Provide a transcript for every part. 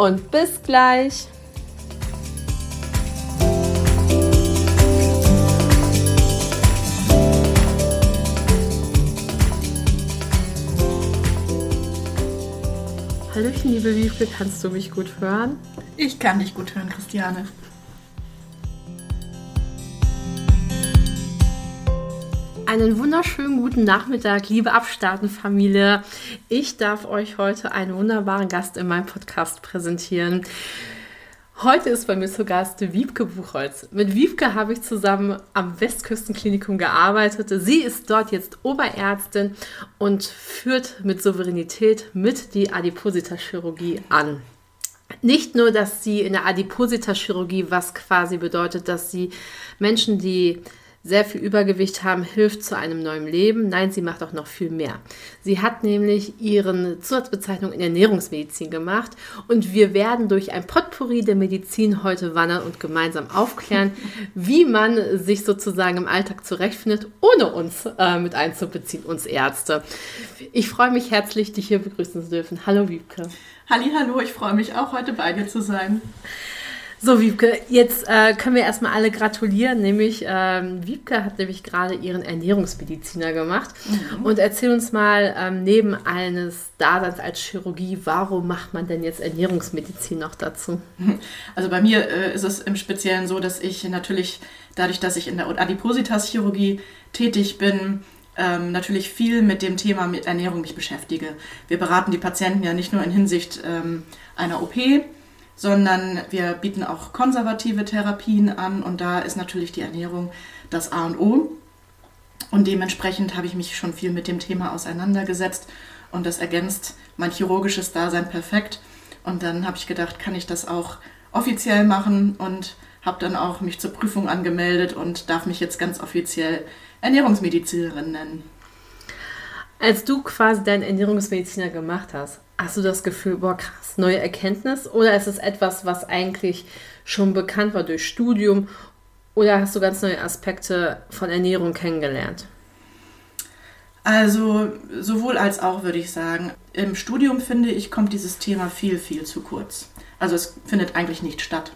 und bis gleich. Hallöchen, liebe Wiebke, kannst du mich gut hören? Ich kann dich gut hören, Christiane. Einen wunderschönen guten Nachmittag, liebe Abstarten-Familie. Ich darf euch heute einen wunderbaren Gast in meinem Podcast präsentieren. Heute ist bei mir zu Gast Wiebke Buchholz. Mit Wiebke habe ich zusammen am Westküstenklinikum gearbeitet. Sie ist dort jetzt Oberärztin und führt mit Souveränität mit die Adiposita-Chirurgie an. Nicht nur, dass sie in der Adiposita-Chirurgie, was quasi bedeutet, dass sie Menschen, die sehr viel Übergewicht haben, hilft zu einem neuen Leben. Nein, sie macht auch noch viel mehr. Sie hat nämlich ihren Zusatzbezeichnung in Ernährungsmedizin gemacht und wir werden durch ein Potpourri der Medizin heute wandern und gemeinsam aufklären, wie man sich sozusagen im Alltag zurechtfindet, ohne uns äh, mit einzubeziehen, uns Ärzte. Ich freue mich herzlich, dich hier begrüßen zu dürfen. Hallo Wiebke. Halli, hallo, ich freue mich auch heute bei dir zu sein. So, Wiebke, jetzt äh, können wir erstmal alle gratulieren. Nämlich, ähm, Wiebke hat nämlich gerade ihren Ernährungsmediziner gemacht. Mhm. Und erzähl uns mal, ähm, neben eines Daseins als Chirurgie, warum macht man denn jetzt Ernährungsmedizin noch dazu? Also bei mir äh, ist es im Speziellen so, dass ich natürlich, dadurch, dass ich in der Adipositas-Chirurgie tätig bin, ähm, natürlich viel mit dem Thema mit Ernährung mich beschäftige. Wir beraten die Patienten ja nicht nur in Hinsicht ähm, einer OP, sondern wir bieten auch konservative Therapien an und da ist natürlich die Ernährung das A und O. Und dementsprechend habe ich mich schon viel mit dem Thema auseinandergesetzt und das ergänzt mein chirurgisches Dasein perfekt. Und dann habe ich gedacht, kann ich das auch offiziell machen und habe dann auch mich zur Prüfung angemeldet und darf mich jetzt ganz offiziell Ernährungsmedizinerin nennen. Als du quasi deinen Ernährungsmediziner gemacht hast, hast du das Gefühl, boah, krass, neue Erkenntnis? Oder ist es etwas, was eigentlich schon bekannt war durch Studium? Oder hast du ganz neue Aspekte von Ernährung kennengelernt? Also sowohl als auch würde ich sagen. Im Studium finde ich, kommt dieses Thema viel, viel zu kurz. Also es findet eigentlich nicht statt.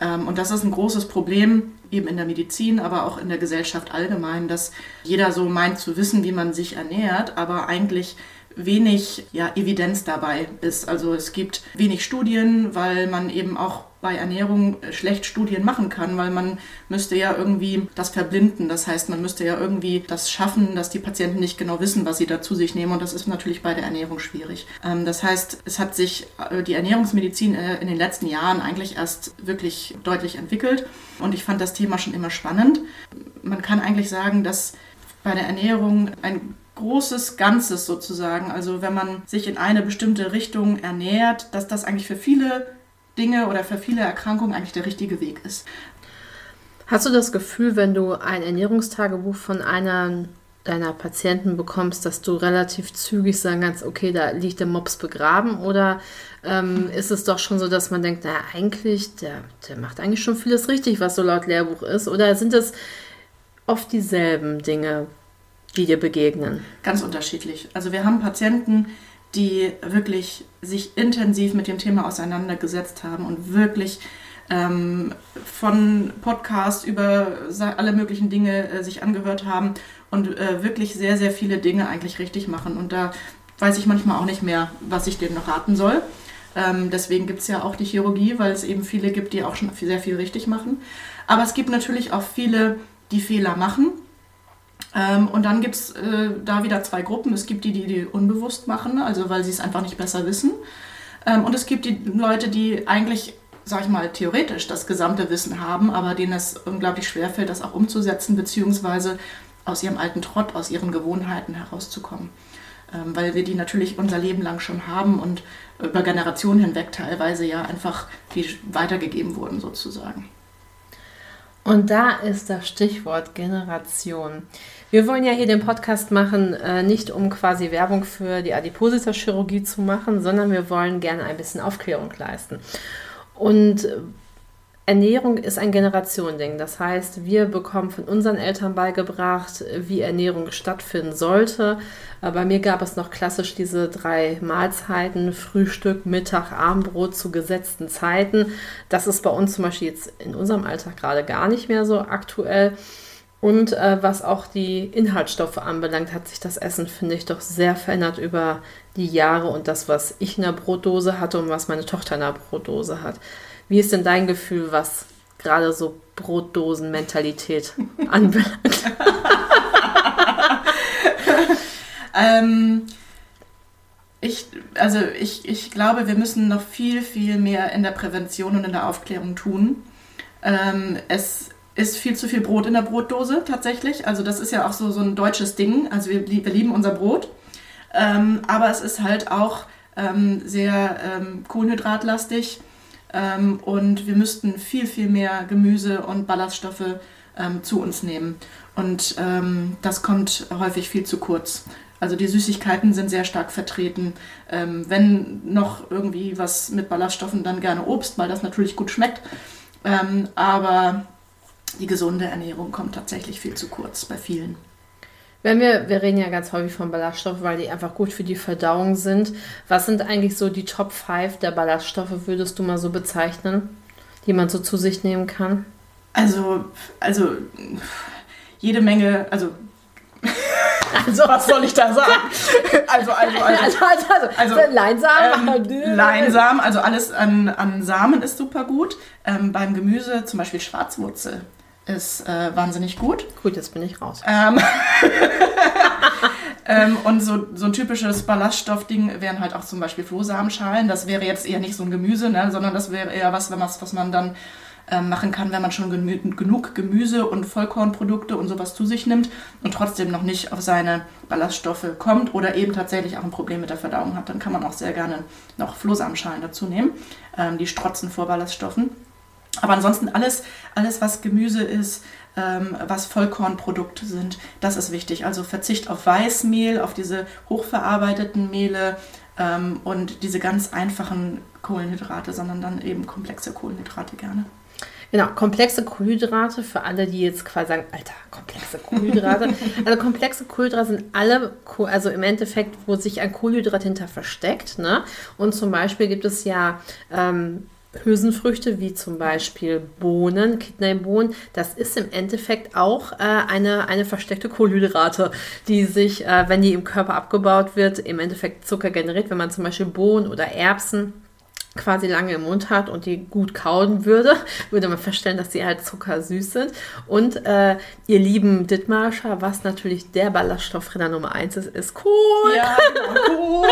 Ähm, und das ist ein großes Problem eben in der Medizin, aber auch in der Gesellschaft allgemein, dass jeder so meint zu wissen, wie man sich ernährt, aber eigentlich wenig ja, Evidenz dabei ist. Also es gibt wenig Studien, weil man eben auch bei Ernährung schlecht Studien machen kann, weil man müsste ja irgendwie das verblinden. Das heißt, man müsste ja irgendwie das schaffen, dass die Patienten nicht genau wissen, was sie da zu sich nehmen. Und das ist natürlich bei der Ernährung schwierig. Ähm, das heißt, es hat sich äh, die Ernährungsmedizin äh, in den letzten Jahren eigentlich erst wirklich deutlich entwickelt. Und ich fand das Thema schon immer spannend. Man kann eigentlich sagen, dass bei der Ernährung ein großes Ganzes sozusagen. Also wenn man sich in eine bestimmte Richtung ernährt, dass das eigentlich für viele Dinge oder für viele Erkrankungen eigentlich der richtige Weg ist. Hast du das Gefühl, wenn du ein Ernährungstagebuch von einer deiner Patienten bekommst, dass du relativ zügig sagen kannst, okay, da liegt der Mops begraben? Oder ähm, ist es doch schon so, dass man denkt, na eigentlich, der, der macht eigentlich schon vieles richtig, was so laut Lehrbuch ist? Oder sind es oft dieselben Dinge, die dir begegnen? Ganz unterschiedlich. Also wir haben Patienten, die wirklich sich intensiv mit dem Thema auseinandergesetzt haben und wirklich ähm, von Podcasts über alle möglichen Dinge äh, sich angehört haben und äh, wirklich sehr, sehr viele Dinge eigentlich richtig machen. Und da weiß ich manchmal auch nicht mehr, was ich denen noch raten soll. Ähm, deswegen gibt es ja auch die Chirurgie, weil es eben viele gibt, die auch schon sehr viel richtig machen. Aber es gibt natürlich auch viele, die Fehler machen ähm, und dann gibt es äh, da wieder zwei Gruppen. Es gibt die, die die unbewusst machen, also weil sie es einfach nicht besser wissen. Ähm, und es gibt die Leute, die eigentlich, sag ich mal, theoretisch das gesamte Wissen haben, aber denen es unglaublich schwerfällt, das auch umzusetzen, beziehungsweise aus ihrem alten Trott, aus ihren Gewohnheiten herauszukommen. ähm, weil wir die natürlich unser Leben lang schon haben und über Generationen hinweg teilweise ja einfach die weitergegeben wurden sozusagen. Und da ist das Stichwort Generation. Wir wollen ja hier den Podcast machen, äh, nicht um quasi Werbung für die Adipositas-Chirurgie zu machen, sondern wir wollen gerne ein bisschen Aufklärung leisten. Und Ernährung ist ein Generationending. Das heißt, wir bekommen von unseren Eltern beigebracht, wie Ernährung stattfinden sollte. Äh, bei mir gab es noch klassisch diese drei Mahlzeiten, Frühstück, Mittag, Abendbrot zu gesetzten Zeiten. Das ist bei uns zum Beispiel jetzt in unserem Alltag gerade gar nicht mehr so aktuell. Und äh, was auch die Inhaltsstoffe anbelangt, hat sich das Essen, finde ich, doch sehr verändert über die Jahre und das, was ich in der Brotdose hatte und was meine Tochter in der Brotdose hat. Wie ist denn dein Gefühl, was gerade so Brotdosen-Mentalität anbelangt? ähm, ich, also ich, ich glaube, wir müssen noch viel, viel mehr in der Prävention und in der Aufklärung tun. Ähm, es ist viel zu viel Brot in der Brotdose tatsächlich. Also das ist ja auch so, so ein deutsches Ding. Also wir, wir lieben unser Brot. Ähm, aber es ist halt auch ähm, sehr ähm, kohlenhydratlastig ähm, und wir müssten viel, viel mehr Gemüse und Ballaststoffe ähm, zu uns nehmen. Und ähm, das kommt häufig viel zu kurz. Also die Süßigkeiten sind sehr stark vertreten. Wenn noch irgendwie was mit Ballaststoffen, dann gerne Obst, weil das natürlich gut schmeckt. Aber die gesunde Ernährung kommt tatsächlich viel zu kurz bei vielen. Wenn wir, wir reden ja ganz häufig von Ballaststoffen, weil die einfach gut für die Verdauung sind. Was sind eigentlich so die Top 5 der Ballaststoffe, würdest du mal so bezeichnen, die man so zu sich nehmen kann? Also, also jede Menge, also also, was soll ich da sagen? Also, also, also, also, also, also, also Leinsamen. Ähm, Leinsamen, also alles an, an Samen ist super gut. Ähm, beim Gemüse zum Beispiel Schwarzwurzel ist äh, wahnsinnig gut. Gut, jetzt bin ich raus. Ähm, ähm, und so, so ein typisches Ballaststoffding wären halt auch zum Beispiel Flohsamenschalen. Das wäre jetzt eher nicht so ein Gemüse, ne, sondern das wäre eher was, was man dann ähm, machen kann, wenn man schon gemü genug Gemüse und Vollkornprodukte und sowas zu sich nimmt und trotzdem noch nicht auf seine Ballaststoffe kommt oder eben tatsächlich auch ein Problem mit der Verdauung hat. Dann kann man auch sehr gerne noch Flohsamenschalen dazu nehmen. Ähm, die strotzen vor Ballaststoffen. Aber ansonsten alles, alles was Gemüse ist, ähm, was Vollkornprodukte sind, das ist wichtig. Also Verzicht auf Weißmehl, auf diese hochverarbeiteten Mehle ähm, und diese ganz einfachen Kohlenhydrate, sondern dann eben komplexe Kohlenhydrate gerne. Genau, komplexe Kohlenhydrate für alle, die jetzt quasi sagen, Alter, komplexe Kohlenhydrate. also komplexe Kohlenhydrate sind alle, also im Endeffekt, wo sich ein Kohlenhydrat hinter versteckt. Ne? Und zum Beispiel gibt es ja ähm, Hülsenfrüchte wie zum Beispiel Bohnen, Kidneybohnen, das ist im Endeffekt auch äh, eine, eine versteckte Kohlenhydrate, die sich, äh, wenn die im Körper abgebaut wird, im Endeffekt Zucker generiert. Wenn man zum Beispiel Bohnen oder Erbsen quasi lange im Mund hat und die gut kauen würde, würde man feststellen, dass sie halt zuckersüß sind. Und äh, ihr lieben Dithmarscher, was natürlich der Ballaststoffrenner Nummer eins ist, ist Kohl. Ja, genau, Kohl.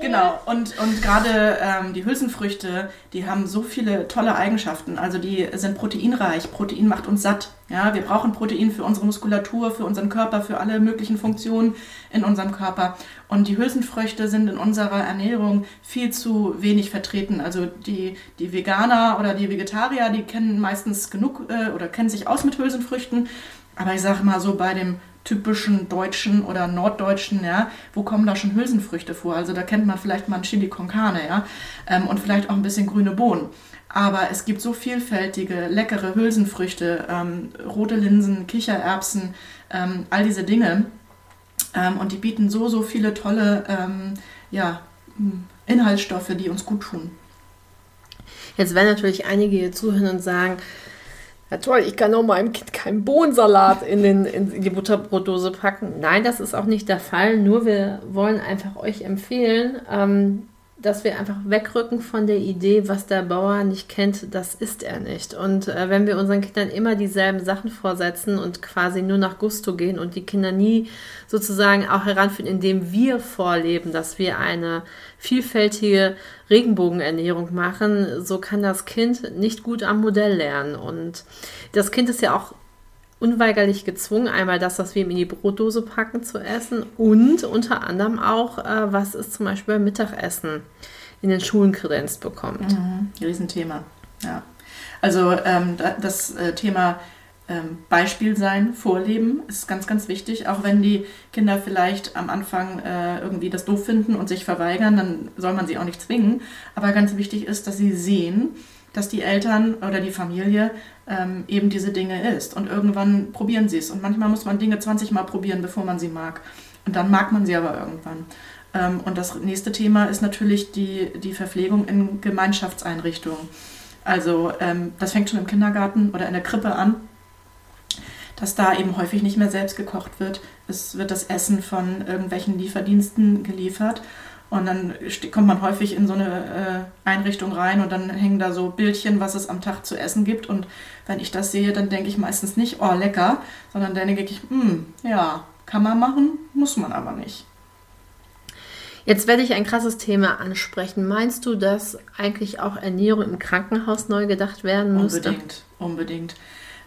genau. Und, und gerade ähm, die Hülsenfrüchte, die haben so viele tolle Eigenschaften. Also die sind proteinreich. Protein macht uns satt. Ja, wir brauchen Protein für unsere Muskulatur, für unseren Körper, für alle möglichen Funktionen in unserem Körper. Und die Hülsenfrüchte sind in unserer Ernährung viel zu wenig vertreten. Also die, die Veganer oder die Vegetarier, die kennen meistens genug äh, oder kennen sich aus mit Hülsenfrüchten. Aber ich sage mal so bei dem typischen Deutschen oder Norddeutschen, ja, wo kommen da schon Hülsenfrüchte vor? Also da kennt man vielleicht mal ein Chili con Carne, ja, ähm, und vielleicht auch ein bisschen grüne Bohnen. Aber es gibt so vielfältige, leckere Hülsenfrüchte, ähm, rote Linsen, Kichererbsen, ähm, all diese Dinge. Ähm, und die bieten so, so viele tolle ähm, ja, Inhaltsstoffe, die uns gut tun. Jetzt werden natürlich einige hier zuhören und sagen, ja toll, ich kann auch meinem Kind keinen Bohnensalat in, den, in die Butterbrotdose packen. Nein, das ist auch nicht der Fall. Nur wir wollen einfach euch empfehlen, ähm, dass wir einfach wegrücken von der Idee, was der Bauer nicht kennt, das ist er nicht. Und äh, wenn wir unseren Kindern immer dieselben Sachen vorsetzen und quasi nur nach Gusto gehen und die Kinder nie sozusagen auch heranführen, indem wir vorleben, dass wir eine vielfältige Regenbogenernährung machen, so kann das Kind nicht gut am Modell lernen. Und das Kind ist ja auch unweigerlich gezwungen, einmal das, was wir ihm in die Brotdose packen, zu essen und unter anderem auch, äh, was es zum Beispiel beim Mittagessen in den Schulen kredenzt bekommt. Mhm. Riesenthema, ja. Also ähm, das äh, Thema ähm, Beispiel sein, Vorleben ist ganz, ganz wichtig. Auch wenn die Kinder vielleicht am Anfang äh, irgendwie das doof finden und sich verweigern, dann soll man sie auch nicht zwingen. Aber ganz wichtig ist, dass sie sehen, dass die Eltern oder die Familie ähm, eben diese Dinge ist. Und irgendwann probieren sie es. Und manchmal muss man Dinge 20 Mal probieren, bevor man sie mag. Und dann mag man sie aber irgendwann. Ähm, und das nächste Thema ist natürlich die, die Verpflegung in Gemeinschaftseinrichtungen. Also ähm, das fängt schon im Kindergarten oder in der Krippe an dass da eben häufig nicht mehr selbst gekocht wird. Es wird das Essen von irgendwelchen Lieferdiensten geliefert. Und dann kommt man häufig in so eine äh, Einrichtung rein und dann hängen da so Bildchen, was es am Tag zu essen gibt. Und wenn ich das sehe, dann denke ich meistens nicht, oh lecker, sondern dann denke ich, hm, ja, kann man machen, muss man aber nicht. Jetzt werde ich ein krasses Thema ansprechen. Meinst du, dass eigentlich auch Ernährung im Krankenhaus neu gedacht werden müsste? Unbedingt, unbedingt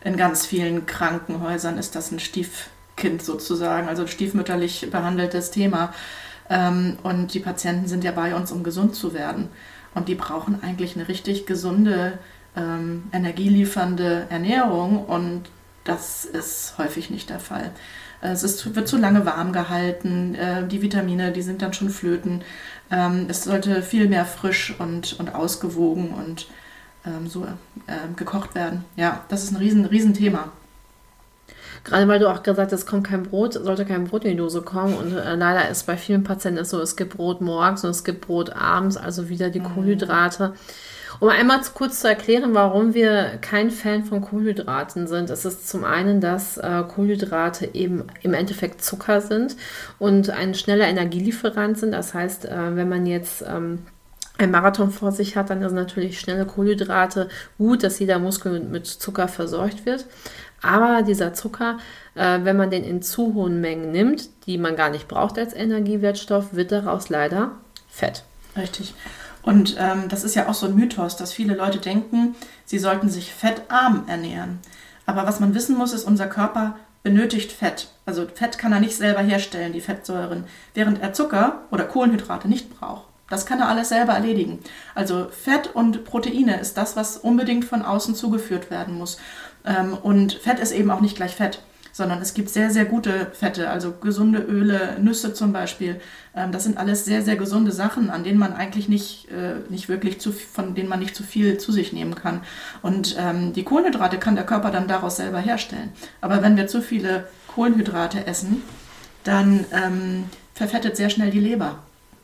in ganz vielen Krankenhäusern ist das ein Stiefkind sozusagen, also ein stiefmütterlich behandeltes Thema. Ähm, und die Patienten sind ja bei uns, um gesund zu werden. Und die brauchen eigentlich eine richtig gesunde, ähm, energieliefernde Ernährung. Und das ist häufig nicht der Fall. Es ist, wird zu lange warm gehalten, äh, die Vitamine, die sind dann schon flöten. Ähm, es sollte viel mehr frisch und, und ausgewogen und so äh, gekocht werden. Ja, das ist ein riesen, riesen. Gerade weil du auch gesagt hast, es kommt kein Brot, sollte kein Brot in die Dose kommen. Und äh, leider ist bei vielen Patienten so, es gibt Brot morgens und es gibt Brot abends, also wieder die mhm. Kohlenhydrate. Um einmal kurz zu erklären, warum wir kein Fan von Kohlenhydraten sind, ist es zum einen, dass äh, Kohlenhydrate eben im Endeffekt Zucker sind und ein schneller Energielieferant sind. Das heißt, äh, wenn man jetzt ähm, ein Marathon vor sich hat, dann ist natürlich schnelle Kohlenhydrate gut, dass jeder Muskel mit Zucker versorgt wird. Aber dieser Zucker, äh, wenn man den in zu hohen Mengen nimmt, die man gar nicht braucht als Energiewertstoff, wird daraus leider Fett. Richtig. Und ähm, das ist ja auch so ein Mythos, dass viele Leute denken, sie sollten sich fettarm ernähren. Aber was man wissen muss, ist, unser Körper benötigt Fett. Also Fett kann er nicht selber herstellen, die Fettsäuren, während er Zucker oder Kohlenhydrate nicht braucht. Das kann er alles selber erledigen. Also Fett und Proteine ist das, was unbedingt von außen zugeführt werden muss. Ähm, und Fett ist eben auch nicht gleich Fett, sondern es gibt sehr, sehr gute Fette, also gesunde Öle, Nüsse zum Beispiel. Ähm, das sind alles sehr, sehr gesunde Sachen, an denen man eigentlich nicht, äh, nicht wirklich zu, von denen man nicht zu viel zu sich nehmen kann. Und ähm, die Kohlenhydrate kann der Körper dann daraus selber herstellen. Aber wenn wir zu viele Kohlenhydrate essen, dann verfettet sehr schnell die Leber.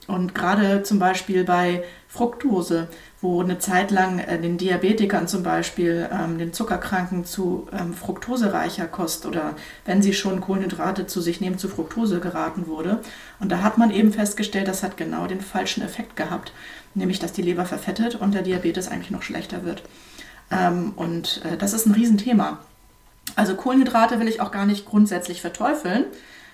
Und gerade zum Beispiel bei Fructose, wo eine Zeit lang äh, den Diabetikern zum Beispiel, ähm, den Zuckerkranken zu ähm, fruktosereicher Kost oder wenn sie schon Kohlenhydrate zu sich nehmen, zu Fructose geraten wurde. Und da hat man eben festgestellt, das hat genau den falschen Effekt gehabt, nämlich dass die Leber verfettet und der Diabetes eigentlich noch schlechter wird. Ähm, und äh, das ist ein Riesenthema. Also Kohlenhydrate will ich auch gar nicht grundsätzlich verteufeln.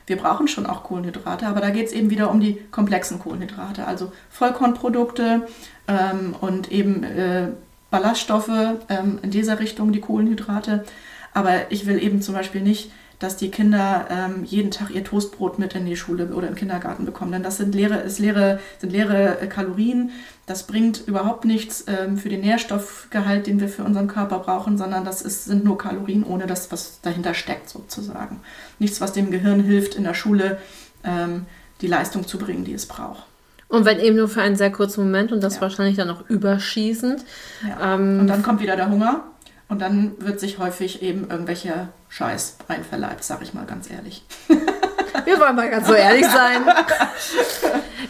Wir brauchen schon auch Kohlenhydrate, aber da geht es eben wieder um die komplexen Kohlenhydrate, also Vollkornprodukte ähm, und eben äh, Ballaststoffe ähm, in dieser Richtung, die Kohlenhydrate. Aber ich will eben zum Beispiel nicht dass die Kinder ähm, jeden Tag ihr Toastbrot mit in die Schule oder im Kindergarten bekommen. Denn das sind leere, ist leere, sind leere äh, Kalorien. Das bringt überhaupt nichts ähm, für den Nährstoffgehalt, den wir für unseren Körper brauchen, sondern das ist, sind nur Kalorien ohne das, was dahinter steckt sozusagen. Nichts, was dem Gehirn hilft, in der Schule ähm, die Leistung zu bringen, die es braucht. Und wenn eben nur für einen sehr kurzen Moment und das ja. wahrscheinlich dann auch überschießend. Ja. Ähm, und dann kommt wieder der Hunger und dann wird sich häufig eben irgendwelcher Scheiß einverleibt, sag ich mal ganz ehrlich. Wir wollen mal ganz so ehrlich sein.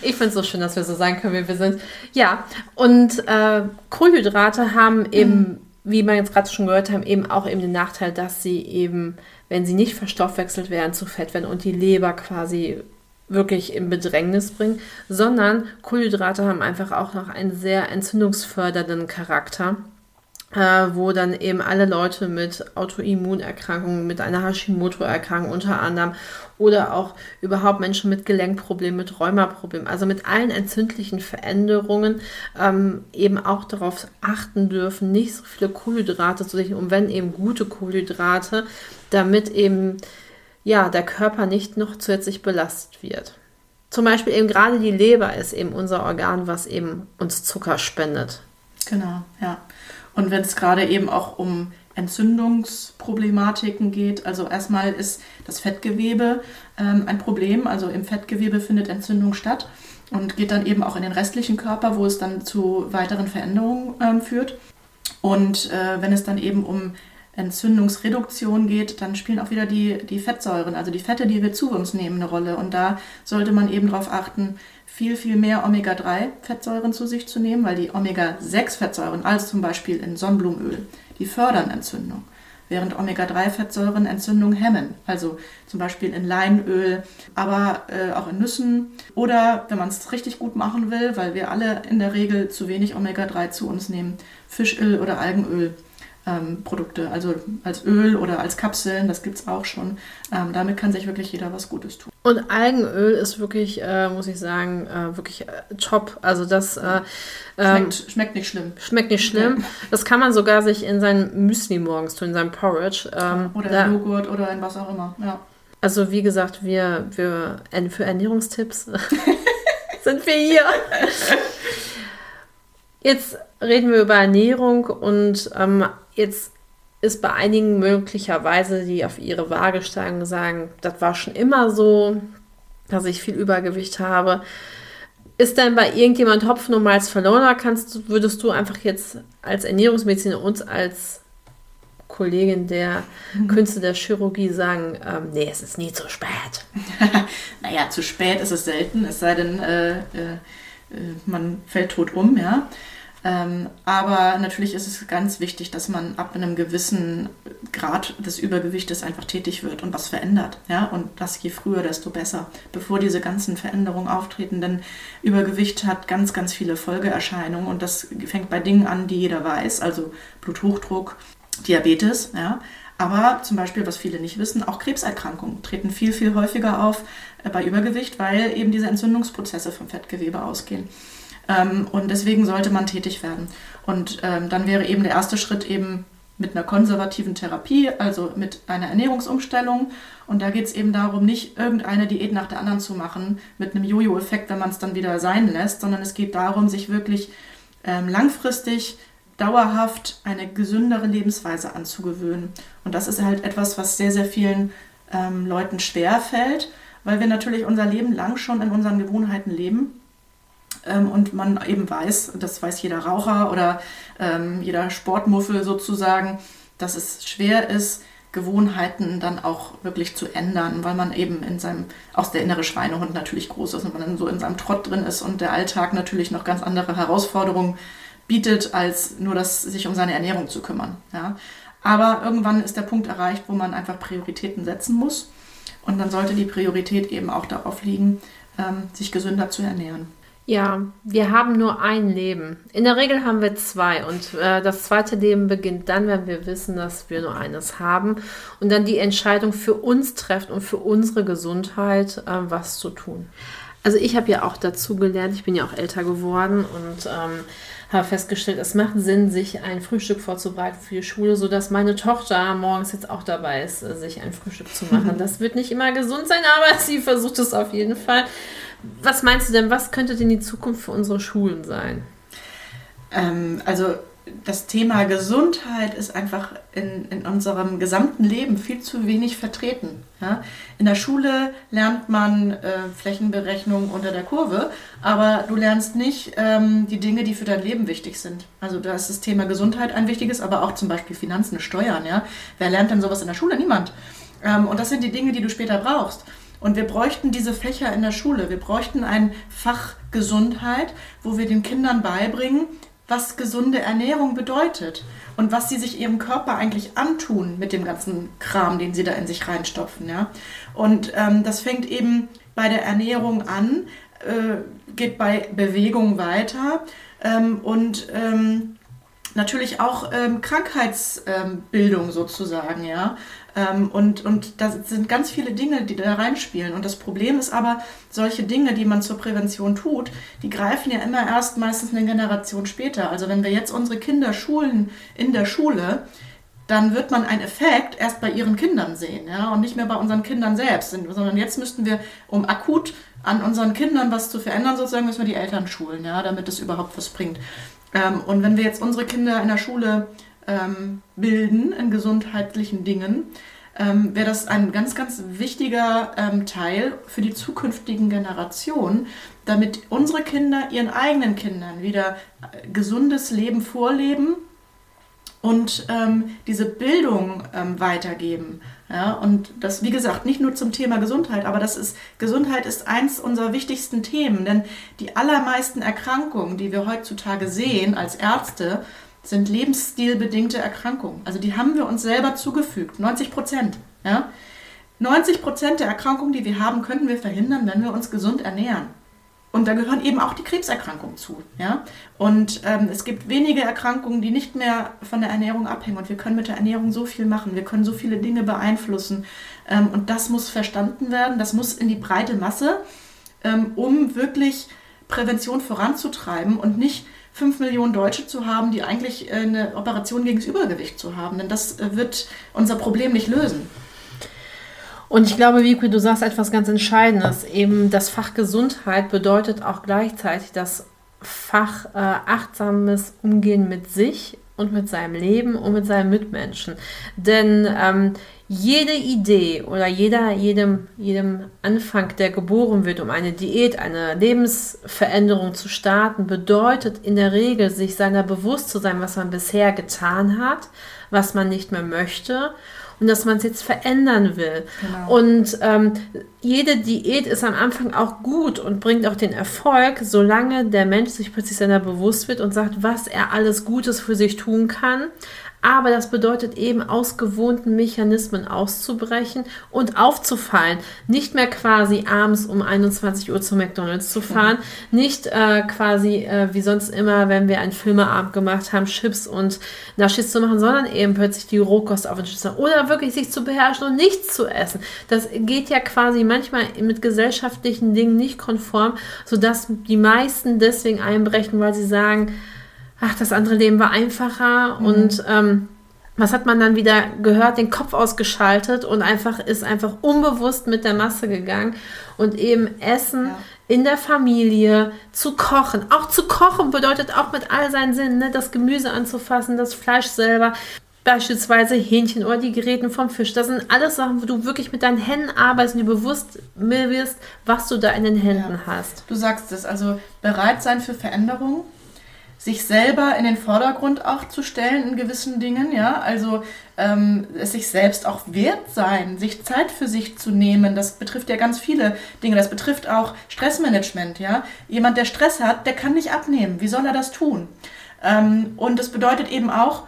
Ich finde es so schön, dass wir so sein können, wie wir sind. Ja, und äh, Kohlenhydrate haben eben, mhm. wie man jetzt gerade schon gehört haben, eben auch eben den Nachteil, dass sie eben, wenn sie nicht verstoffwechselt werden, zu Fett werden und die Leber quasi wirklich in Bedrängnis bringen, sondern Kohlenhydrate haben einfach auch noch einen sehr entzündungsfördernden Charakter. Äh, wo dann eben alle Leute mit Autoimmunerkrankungen, mit einer Hashimoto-Erkrankung unter anderem oder auch überhaupt Menschen mit Gelenkproblemen, mit Rheumaproblemen, also mit allen entzündlichen Veränderungen ähm, eben auch darauf achten dürfen, nicht so viele Kohlenhydrate zu sich, und wenn eben gute Kohlenhydrate, damit eben ja der Körper nicht noch zusätzlich belastet wird. Zum Beispiel eben gerade die Leber ist eben unser Organ, was eben uns Zucker spendet. Genau, ja. Und wenn es gerade eben auch um Entzündungsproblematiken geht, also erstmal ist das Fettgewebe ähm, ein Problem. Also im Fettgewebe findet Entzündung statt und geht dann eben auch in den restlichen Körper, wo es dann zu weiteren Veränderungen ähm, führt. Und äh, wenn es dann eben um Entzündungsreduktion geht, dann spielen auch wieder die, die Fettsäuren, also die Fette, die wir zu uns nehmen, eine Rolle. Und da sollte man eben darauf achten, viel, viel mehr Omega-3-Fettsäuren zu sich zu nehmen, weil die Omega-6-Fettsäuren, als zum Beispiel in Sonnenblumenöl, die fördern Entzündung, während Omega-3-Fettsäuren Entzündung hemmen, also zum Beispiel in Leinöl, aber äh, auch in Nüssen oder wenn man es richtig gut machen will, weil wir alle in der Regel zu wenig Omega-3 zu uns nehmen, Fischöl oder Algenöl ähm, Produkte, also als Öl oder als Kapseln, das gibt es auch schon. Ähm, damit kann sich wirklich jeder was Gutes tun. Und Algenöl ist wirklich, äh, muss ich sagen, äh, wirklich äh, top. Also das äh, ähm, schmeckt, schmeckt, nicht schlimm. Schmeckt nicht schlimm. Das kann man sogar sich in sein Müsli morgens tun, in seinem Porridge. Ähm, oder da, in Joghurt oder in was auch immer. Ja. Also wie gesagt, wir, wir für Ernährungstipps sind wir hier. Jetzt reden wir über Ernährung und ähm, jetzt ist bei einigen möglicherweise, die auf ihre Waage steigen, sagen, das war schon immer so, dass ich viel Übergewicht habe. Ist denn bei irgendjemand Hopfen und Malz verloren oder kannst, würdest du einfach jetzt als Ernährungsmediziner uns als Kollegin der mhm. Künste der Chirurgie sagen, ähm, nee, es ist nie zu spät? naja, zu spät ist es selten, es sei denn, äh, äh, äh man fällt tot um, ja. Ähm, aber natürlich ist es ganz wichtig, dass man ab einem gewissen Grad des Übergewichtes einfach tätig wird und was verändert. Ja? Und das je früher, desto besser, bevor diese ganzen Veränderungen auftreten. Denn Übergewicht hat ganz, ganz viele Folgeerscheinungen und das fängt bei Dingen an, die jeder weiß, also Bluthochdruck, Diabetes. Ja? Aber zum Beispiel, was viele nicht wissen, auch Krebserkrankungen treten viel, viel häufiger auf äh, bei Übergewicht, weil eben diese Entzündungsprozesse vom Fettgewebe ausgehen. Ähm, und deswegen sollte man tätig werden. Und ähm, dann wäre eben der erste Schritt eben mit einer konservativen Therapie, also mit einer Ernährungsumstellung. Und da geht es eben darum, nicht irgendeine Diät nach der anderen zu machen, mit einem Jojo-Effekt, wenn man es dann wieder sein lässt, sondern es geht darum, sich wirklich ähm, langfristig, dauerhaft eine gesündere Lebensweise anzugewöhnen. Und das ist halt etwas, was sehr, sehr vielen ähm, Leuten schwer fällt, weil wir natürlich unser Leben lang schon in unseren Gewohnheiten leben ähm, und man eben weiß, das weiß jeder Raucher oder ähm, jeder Sportmuffel sozusagen, dass es schwer ist, Gewohnheiten dann auch wirklich zu ändern, weil man eben in seinem, auch der innere Schweinehund natürlich groß ist und man dann so in seinem Trott drin ist und der Alltag natürlich noch ganz andere Herausforderungen bietet, als nur das, sich um seine Ernährung zu kümmern. Ja. Aber irgendwann ist der Punkt erreicht, wo man einfach Prioritäten setzen muss. Und dann sollte die Priorität eben auch darauf liegen, ähm, sich gesünder zu ernähren. Ja, wir haben nur ein Leben. In der Regel haben wir zwei und äh, das zweite Leben beginnt dann, wenn wir wissen, dass wir nur eines haben und dann die Entscheidung für uns treffen und für unsere Gesundheit, äh, was zu tun. Also ich habe ja auch dazu gelernt, ich bin ja auch älter geworden und ähm, habe festgestellt, es macht Sinn, sich ein Frühstück vorzubereiten für die Schule, sodass meine Tochter morgens jetzt auch dabei ist, sich ein Frühstück zu machen. Das wird nicht immer gesund sein, aber sie versucht es auf jeden Fall. Was meinst du denn, was könnte denn die Zukunft für unsere Schulen sein? Ähm, also das Thema Gesundheit ist einfach in, in unserem gesamten Leben viel zu wenig vertreten. Ja? In der Schule lernt man äh, Flächenberechnung unter der Kurve, aber du lernst nicht ähm, die Dinge, die für dein Leben wichtig sind. Also da ist das Thema Gesundheit ein wichtiges, aber auch zum Beispiel Finanzen, Steuern. Ja? Wer lernt denn sowas in der Schule? Niemand. Ähm, und das sind die Dinge, die du später brauchst. Und wir bräuchten diese Fächer in der Schule. Wir bräuchten ein Fach Gesundheit, wo wir den Kindern beibringen, was gesunde Ernährung bedeutet und was sie sich ihrem Körper eigentlich antun mit dem ganzen Kram, den sie da in sich reinstopfen. Ja? Und ähm, das fängt eben bei der Ernährung an, äh, geht bei Bewegung weiter ähm, und ähm, natürlich auch ähm, Krankheitsbildung sozusagen, ja. Ähm, und, und da sind ganz viele Dinge, die da reinspielen. Und das Problem ist aber, solche Dinge, die man zur Prävention tut, die greifen ja immer erst meistens eine Generation später. Also wenn wir jetzt unsere Kinder schulen in der Schule, dann wird man einen Effekt erst bei ihren Kindern sehen, ja, und nicht mehr bei unseren Kindern selbst, sondern jetzt müssten wir, um akut an unseren Kindern was zu verändern, sozusagen, müssen wir die Eltern schulen, ja, damit es überhaupt was bringt. Ähm, und wenn wir jetzt unsere Kinder in der Schule ähm, bilden in gesundheitlichen Dingen, ähm, wäre das ein ganz, ganz wichtiger ähm, Teil für die zukünftigen Generationen, damit unsere Kinder ihren eigenen Kindern wieder äh, gesundes Leben vorleben und ähm, diese Bildung ähm, weitergeben. Ja, und das, wie gesagt, nicht nur zum Thema Gesundheit, aber das ist, Gesundheit ist eins unserer wichtigsten Themen, denn die allermeisten Erkrankungen, die wir heutzutage sehen als Ärzte, sind lebensstilbedingte Erkrankungen. Also die haben wir uns selber zugefügt, 90 Prozent. Ja? 90 Prozent der Erkrankungen, die wir haben, könnten wir verhindern, wenn wir uns gesund ernähren. Und da gehören eben auch die Krebserkrankungen zu. Ja? Und ähm, es gibt wenige Erkrankungen, die nicht mehr von der Ernährung abhängen. Und wir können mit der Ernährung so viel machen. Wir können so viele Dinge beeinflussen. Ähm, und das muss verstanden werden. Das muss in die breite Masse, ähm, um wirklich Prävention voranzutreiben und nicht fünf Millionen Deutsche zu haben, die eigentlich äh, eine Operation gegen das Übergewicht zu haben. Denn das äh, wird unser Problem nicht lösen. Und ich glaube, Vicky, du sagst etwas ganz Entscheidendes. Eben das Fach Gesundheit bedeutet auch gleichzeitig das Fach äh, achtsames Umgehen mit sich und mit seinem Leben und mit seinen Mitmenschen. Denn ähm, jede Idee oder jeder, jedem, jedem Anfang, der geboren wird, um eine Diät, eine Lebensveränderung zu starten, bedeutet in der Regel, sich seiner bewusst zu sein, was man bisher getan hat, was man nicht mehr möchte und dass man es jetzt verändern will. Genau. Und ähm, jede Diät ist am Anfang auch gut und bringt auch den Erfolg, solange der Mensch sich plötzlich seiner bewusst wird und sagt, was er alles Gutes für sich tun kann. Aber das bedeutet eben aus gewohnten Mechanismen auszubrechen und aufzufallen. Nicht mehr quasi abends um 21 Uhr zu McDonalds zu fahren. Nicht äh, quasi äh, wie sonst immer, wenn wir einen Filmeabend gemacht haben, Chips und Naschis zu machen, sondern eben plötzlich die Rohkost auf den Schüssel. Oder wirklich sich zu beherrschen und nichts zu essen. Das geht ja quasi manchmal mit gesellschaftlichen Dingen nicht konform, sodass die meisten deswegen einbrechen, weil sie sagen, ach, das andere Leben war einfacher mhm. und ähm, was hat man dann wieder gehört? Den Kopf ausgeschaltet und einfach ist einfach unbewusst mit der Masse gegangen und eben Essen ja. in der Familie zu kochen. Auch zu kochen bedeutet auch mit all seinen Sinnen, ne? das Gemüse anzufassen, das Fleisch selber. Beispielsweise Hähnchen oder die Geräten vom Fisch. Das sind alles Sachen, wo du wirklich mit deinen Händen arbeitest und dir bewusst wirst, was du da in den Händen ja. hast. Du sagst es, also bereit sein für Veränderung sich selber in den Vordergrund auch zu stellen in gewissen Dingen, ja, also ähm, es sich selbst auch wert sein, sich Zeit für sich zu nehmen, das betrifft ja ganz viele Dinge, das betrifft auch Stressmanagement, ja, jemand, der Stress hat, der kann nicht abnehmen, wie soll er das tun? Ähm, und das bedeutet eben auch,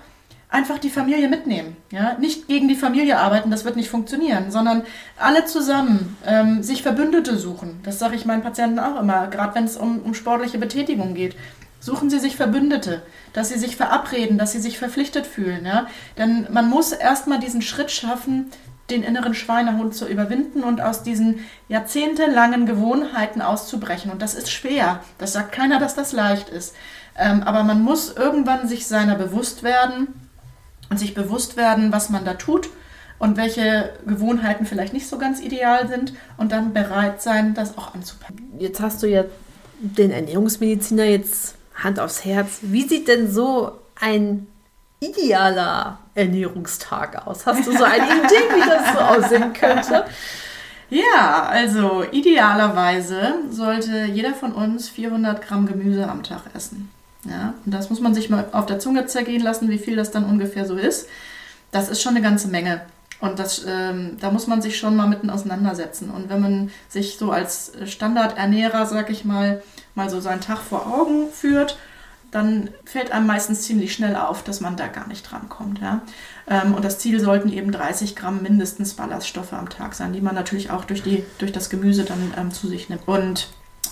einfach die Familie mitnehmen. Ja? Nicht gegen die Familie arbeiten, das wird nicht funktionieren, sondern alle zusammen ähm, sich Verbündete suchen. Das sage ich meinen Patienten auch immer, gerade wenn es um, um sportliche Betätigung geht. Suchen Sie sich Verbündete, dass Sie sich verabreden, dass Sie sich verpflichtet fühlen. Ja? Denn man muss erstmal diesen Schritt schaffen, den inneren Schweinehund zu überwinden und aus diesen jahrzehntelangen Gewohnheiten auszubrechen. Und das ist schwer. Das sagt keiner, dass das leicht ist. Ähm, aber man muss irgendwann sich seiner bewusst werden und sich bewusst werden, was man da tut und welche Gewohnheiten vielleicht nicht so ganz ideal sind und dann bereit sein, das auch anzupacken. Jetzt hast du ja den Ernährungsmediziner jetzt Hand aufs Herz, wie sieht denn so ein idealer Ernährungstag aus? Hast du so eine Idee, wie das so aussehen könnte? Ja, also idealerweise sollte jeder von uns 400 Gramm Gemüse am Tag essen. Ja, und das muss man sich mal auf der Zunge zergehen lassen, wie viel das dann ungefähr so ist. Das ist schon eine ganze Menge. Und das, ähm, da muss man sich schon mal mitten auseinandersetzen. Und wenn man sich so als Standardernährer, sag ich mal, mal so seinen Tag vor Augen führt, dann fällt einem meistens ziemlich schnell auf, dass man da gar nicht drankommt. Ja? Ähm, und das Ziel sollten eben 30 Gramm mindestens Ballaststoffe am Tag sein, die man natürlich auch durch, die, durch das Gemüse dann ähm, zu sich nimmt. Und.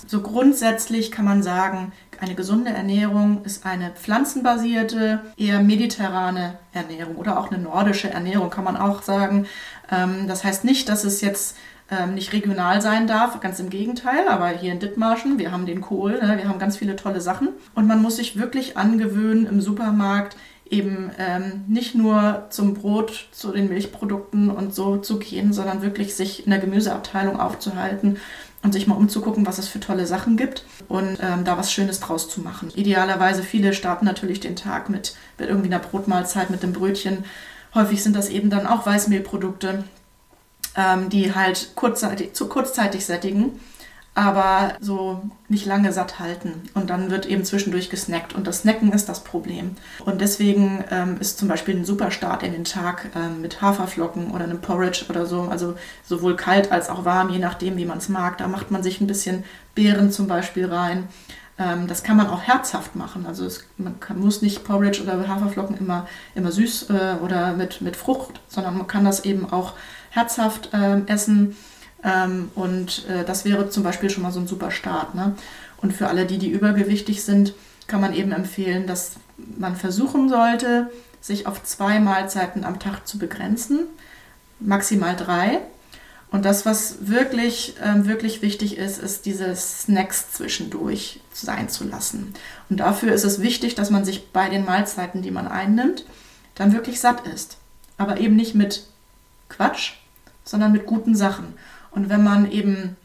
So grundsätzlich kann man sagen, eine gesunde Ernährung ist eine pflanzenbasierte, eher mediterrane Ernährung oder auch eine nordische Ernährung, kann man auch sagen. Ähm, das heißt nicht, dass es jetzt ähm, nicht regional sein darf, ganz im Gegenteil, aber hier in Dithmarschen, wir haben den Kohl, ne, wir haben ganz viele tolle Sachen und man muss sich wirklich angewöhnen, im Supermarkt eben ähm, nicht nur zum Brot, zu den Milchprodukten und so zu gehen, sondern wirklich sich in der Gemüseabteilung aufzuhalten und sich mal umzugucken, was es für tolle Sachen gibt und ähm, da was Schönes draus zu machen. Idealerweise viele starten natürlich den Tag mit, mit irgendwie einer Brotmahlzeit, mit dem Brötchen. Häufig sind das eben dann auch Weißmehlprodukte, ähm, die halt kurzzeitig, zu kurzzeitig sättigen aber so nicht lange satt halten. Und dann wird eben zwischendurch gesnackt. Und das Snacken ist das Problem. Und deswegen ähm, ist zum Beispiel ein super Start in den Tag ähm, mit Haferflocken oder einem Porridge oder so. Also sowohl kalt als auch warm, je nachdem, wie man es mag. Da macht man sich ein bisschen Beeren zum Beispiel rein. Ähm, das kann man auch herzhaft machen. Also es, man kann, muss nicht Porridge oder Haferflocken immer, immer süß äh, oder mit, mit Frucht, sondern man kann das eben auch herzhaft äh, essen ähm, und äh, das wäre zum Beispiel schon mal so ein super Start. Ne? Und für alle, die, die übergewichtig sind, kann man eben empfehlen, dass man versuchen sollte, sich auf zwei Mahlzeiten am Tag zu begrenzen, maximal drei. Und das, was wirklich, ähm, wirklich wichtig ist, ist diese Snacks zwischendurch sein zu lassen. Und dafür ist es wichtig, dass man sich bei den Mahlzeiten, die man einnimmt, dann wirklich satt ist. Aber eben nicht mit Quatsch, sondern mit guten Sachen. Und wenn man eben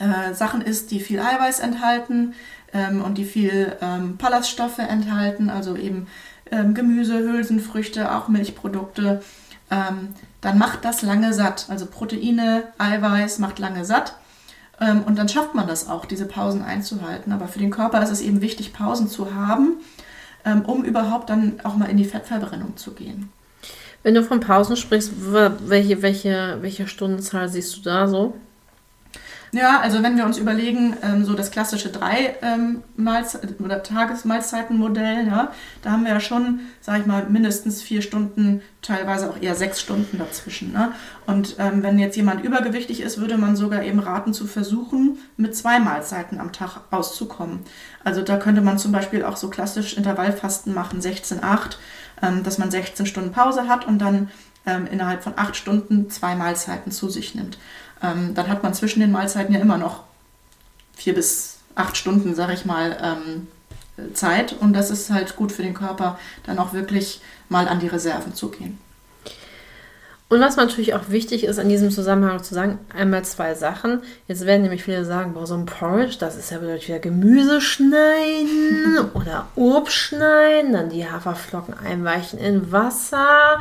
äh, Sachen isst, die viel Eiweiß enthalten ähm, und die viel ähm, Ballaststoffe enthalten, also eben ähm, Gemüse, Hülsenfrüchte, auch Milchprodukte, ähm, dann macht das lange satt. Also Proteine, Eiweiß macht lange satt. Ähm, und dann schafft man das auch, diese Pausen einzuhalten. Aber für den Körper ist es eben wichtig, Pausen zu haben, ähm, um überhaupt dann auch mal in die Fettverbrennung zu gehen. Wenn du von Pausen sprichst, welche, welche, welche Stundenzahl siehst du da so? Ja, also wenn wir uns überlegen, ähm, so das klassische drei ähm, oder Tagesmahlzeitenmodell, ja, da haben wir ja schon, sage ich mal, mindestens vier Stunden, teilweise auch eher sechs Stunden dazwischen. Ne? Und ähm, wenn jetzt jemand übergewichtig ist, würde man sogar eben raten zu versuchen, mit zwei Mahlzeiten am Tag auszukommen. Also da könnte man zum Beispiel auch so klassisch Intervallfasten machen, 16-8 ähm, dass man 16 Stunden Pause hat und dann ähm, innerhalb von acht Stunden zwei Mahlzeiten zu sich nimmt. Ähm, dann hat man zwischen den Mahlzeiten ja immer noch vier bis acht Stunden, sage ich mal, Zeit und das ist halt gut für den Körper, dann auch wirklich mal an die Reserven zu gehen. Und was natürlich auch wichtig ist, an diesem Zusammenhang zu sagen, einmal zwei Sachen. Jetzt werden nämlich viele sagen, boah, so ein Porridge, das ist ja wieder Gemüse schneiden oder Obst schneiden, dann die Haferflocken einweichen in Wasser.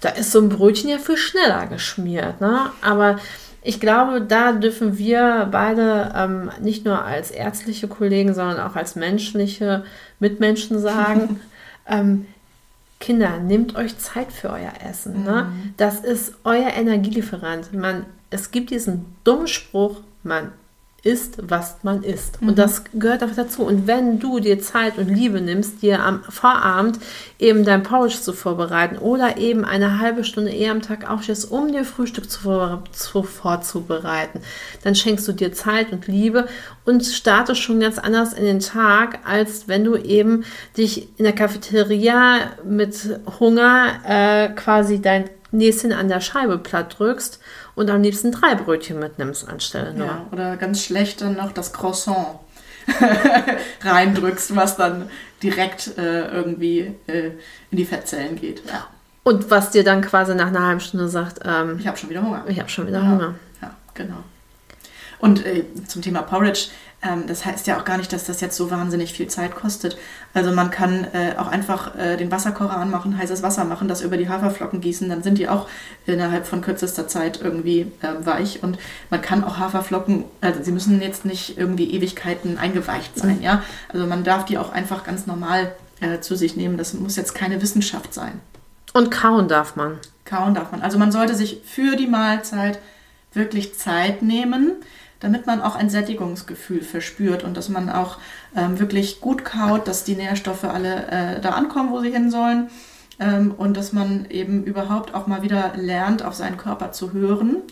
Da ist so ein Brötchen ja viel schneller geschmiert. Ne? Aber ich glaube, da dürfen wir beide ähm, nicht nur als ärztliche Kollegen, sondern auch als menschliche Mitmenschen sagen, ähm, Kinder, nehmt euch Zeit für euer Essen. Ne? Mhm. Das ist euer Energielieferant. Man, es gibt diesen dummen Spruch, man ist, was man isst. Mhm. Und das gehört auch dazu. Und wenn du dir Zeit und Liebe nimmst, dir am Vorabend eben dein Porridge zu vorbereiten oder eben eine halbe Stunde eher am Tag aufstehst, um dir Frühstück zu, zu, vorzubereiten, dann schenkst du dir Zeit und Liebe und startest schon ganz anders in den Tag, als wenn du eben dich in der Cafeteria mit Hunger äh, quasi dein Näschen an der Scheibe platt drückst und am liebsten drei Brötchen mitnimmst anstelle nur. Ja, oder ganz schlecht dann noch das Croissant reindrückst, was dann direkt äh, irgendwie äh, in die Fettzellen geht. Ja. Und was dir dann quasi nach einer halben Stunde sagt, ähm, ich habe schon wieder Hunger. Ich habe schon wieder ja. Hunger. Ja, genau. Und äh, zum Thema Porridge, ähm, das heißt ja auch gar nicht, dass das jetzt so wahnsinnig viel Zeit kostet. Also man kann äh, auch einfach äh, den Wasserkocher anmachen, heißes Wasser machen, das über die Haferflocken gießen, dann sind die auch innerhalb von kürzester Zeit irgendwie äh, weich. Und man kann auch Haferflocken, also sie müssen jetzt nicht irgendwie Ewigkeiten eingeweicht sein, mhm. ja. Also man darf die auch einfach ganz normal äh, zu sich nehmen. Das muss jetzt keine Wissenschaft sein. Und kauen darf man. Kauen darf man. Also man sollte sich für die Mahlzeit wirklich Zeit nehmen damit man auch ein Sättigungsgefühl verspürt und dass man auch ähm, wirklich gut kaut, dass die Nährstoffe alle äh, da ankommen, wo sie hin sollen ähm, und dass man eben überhaupt auch mal wieder lernt, auf seinen Körper zu hören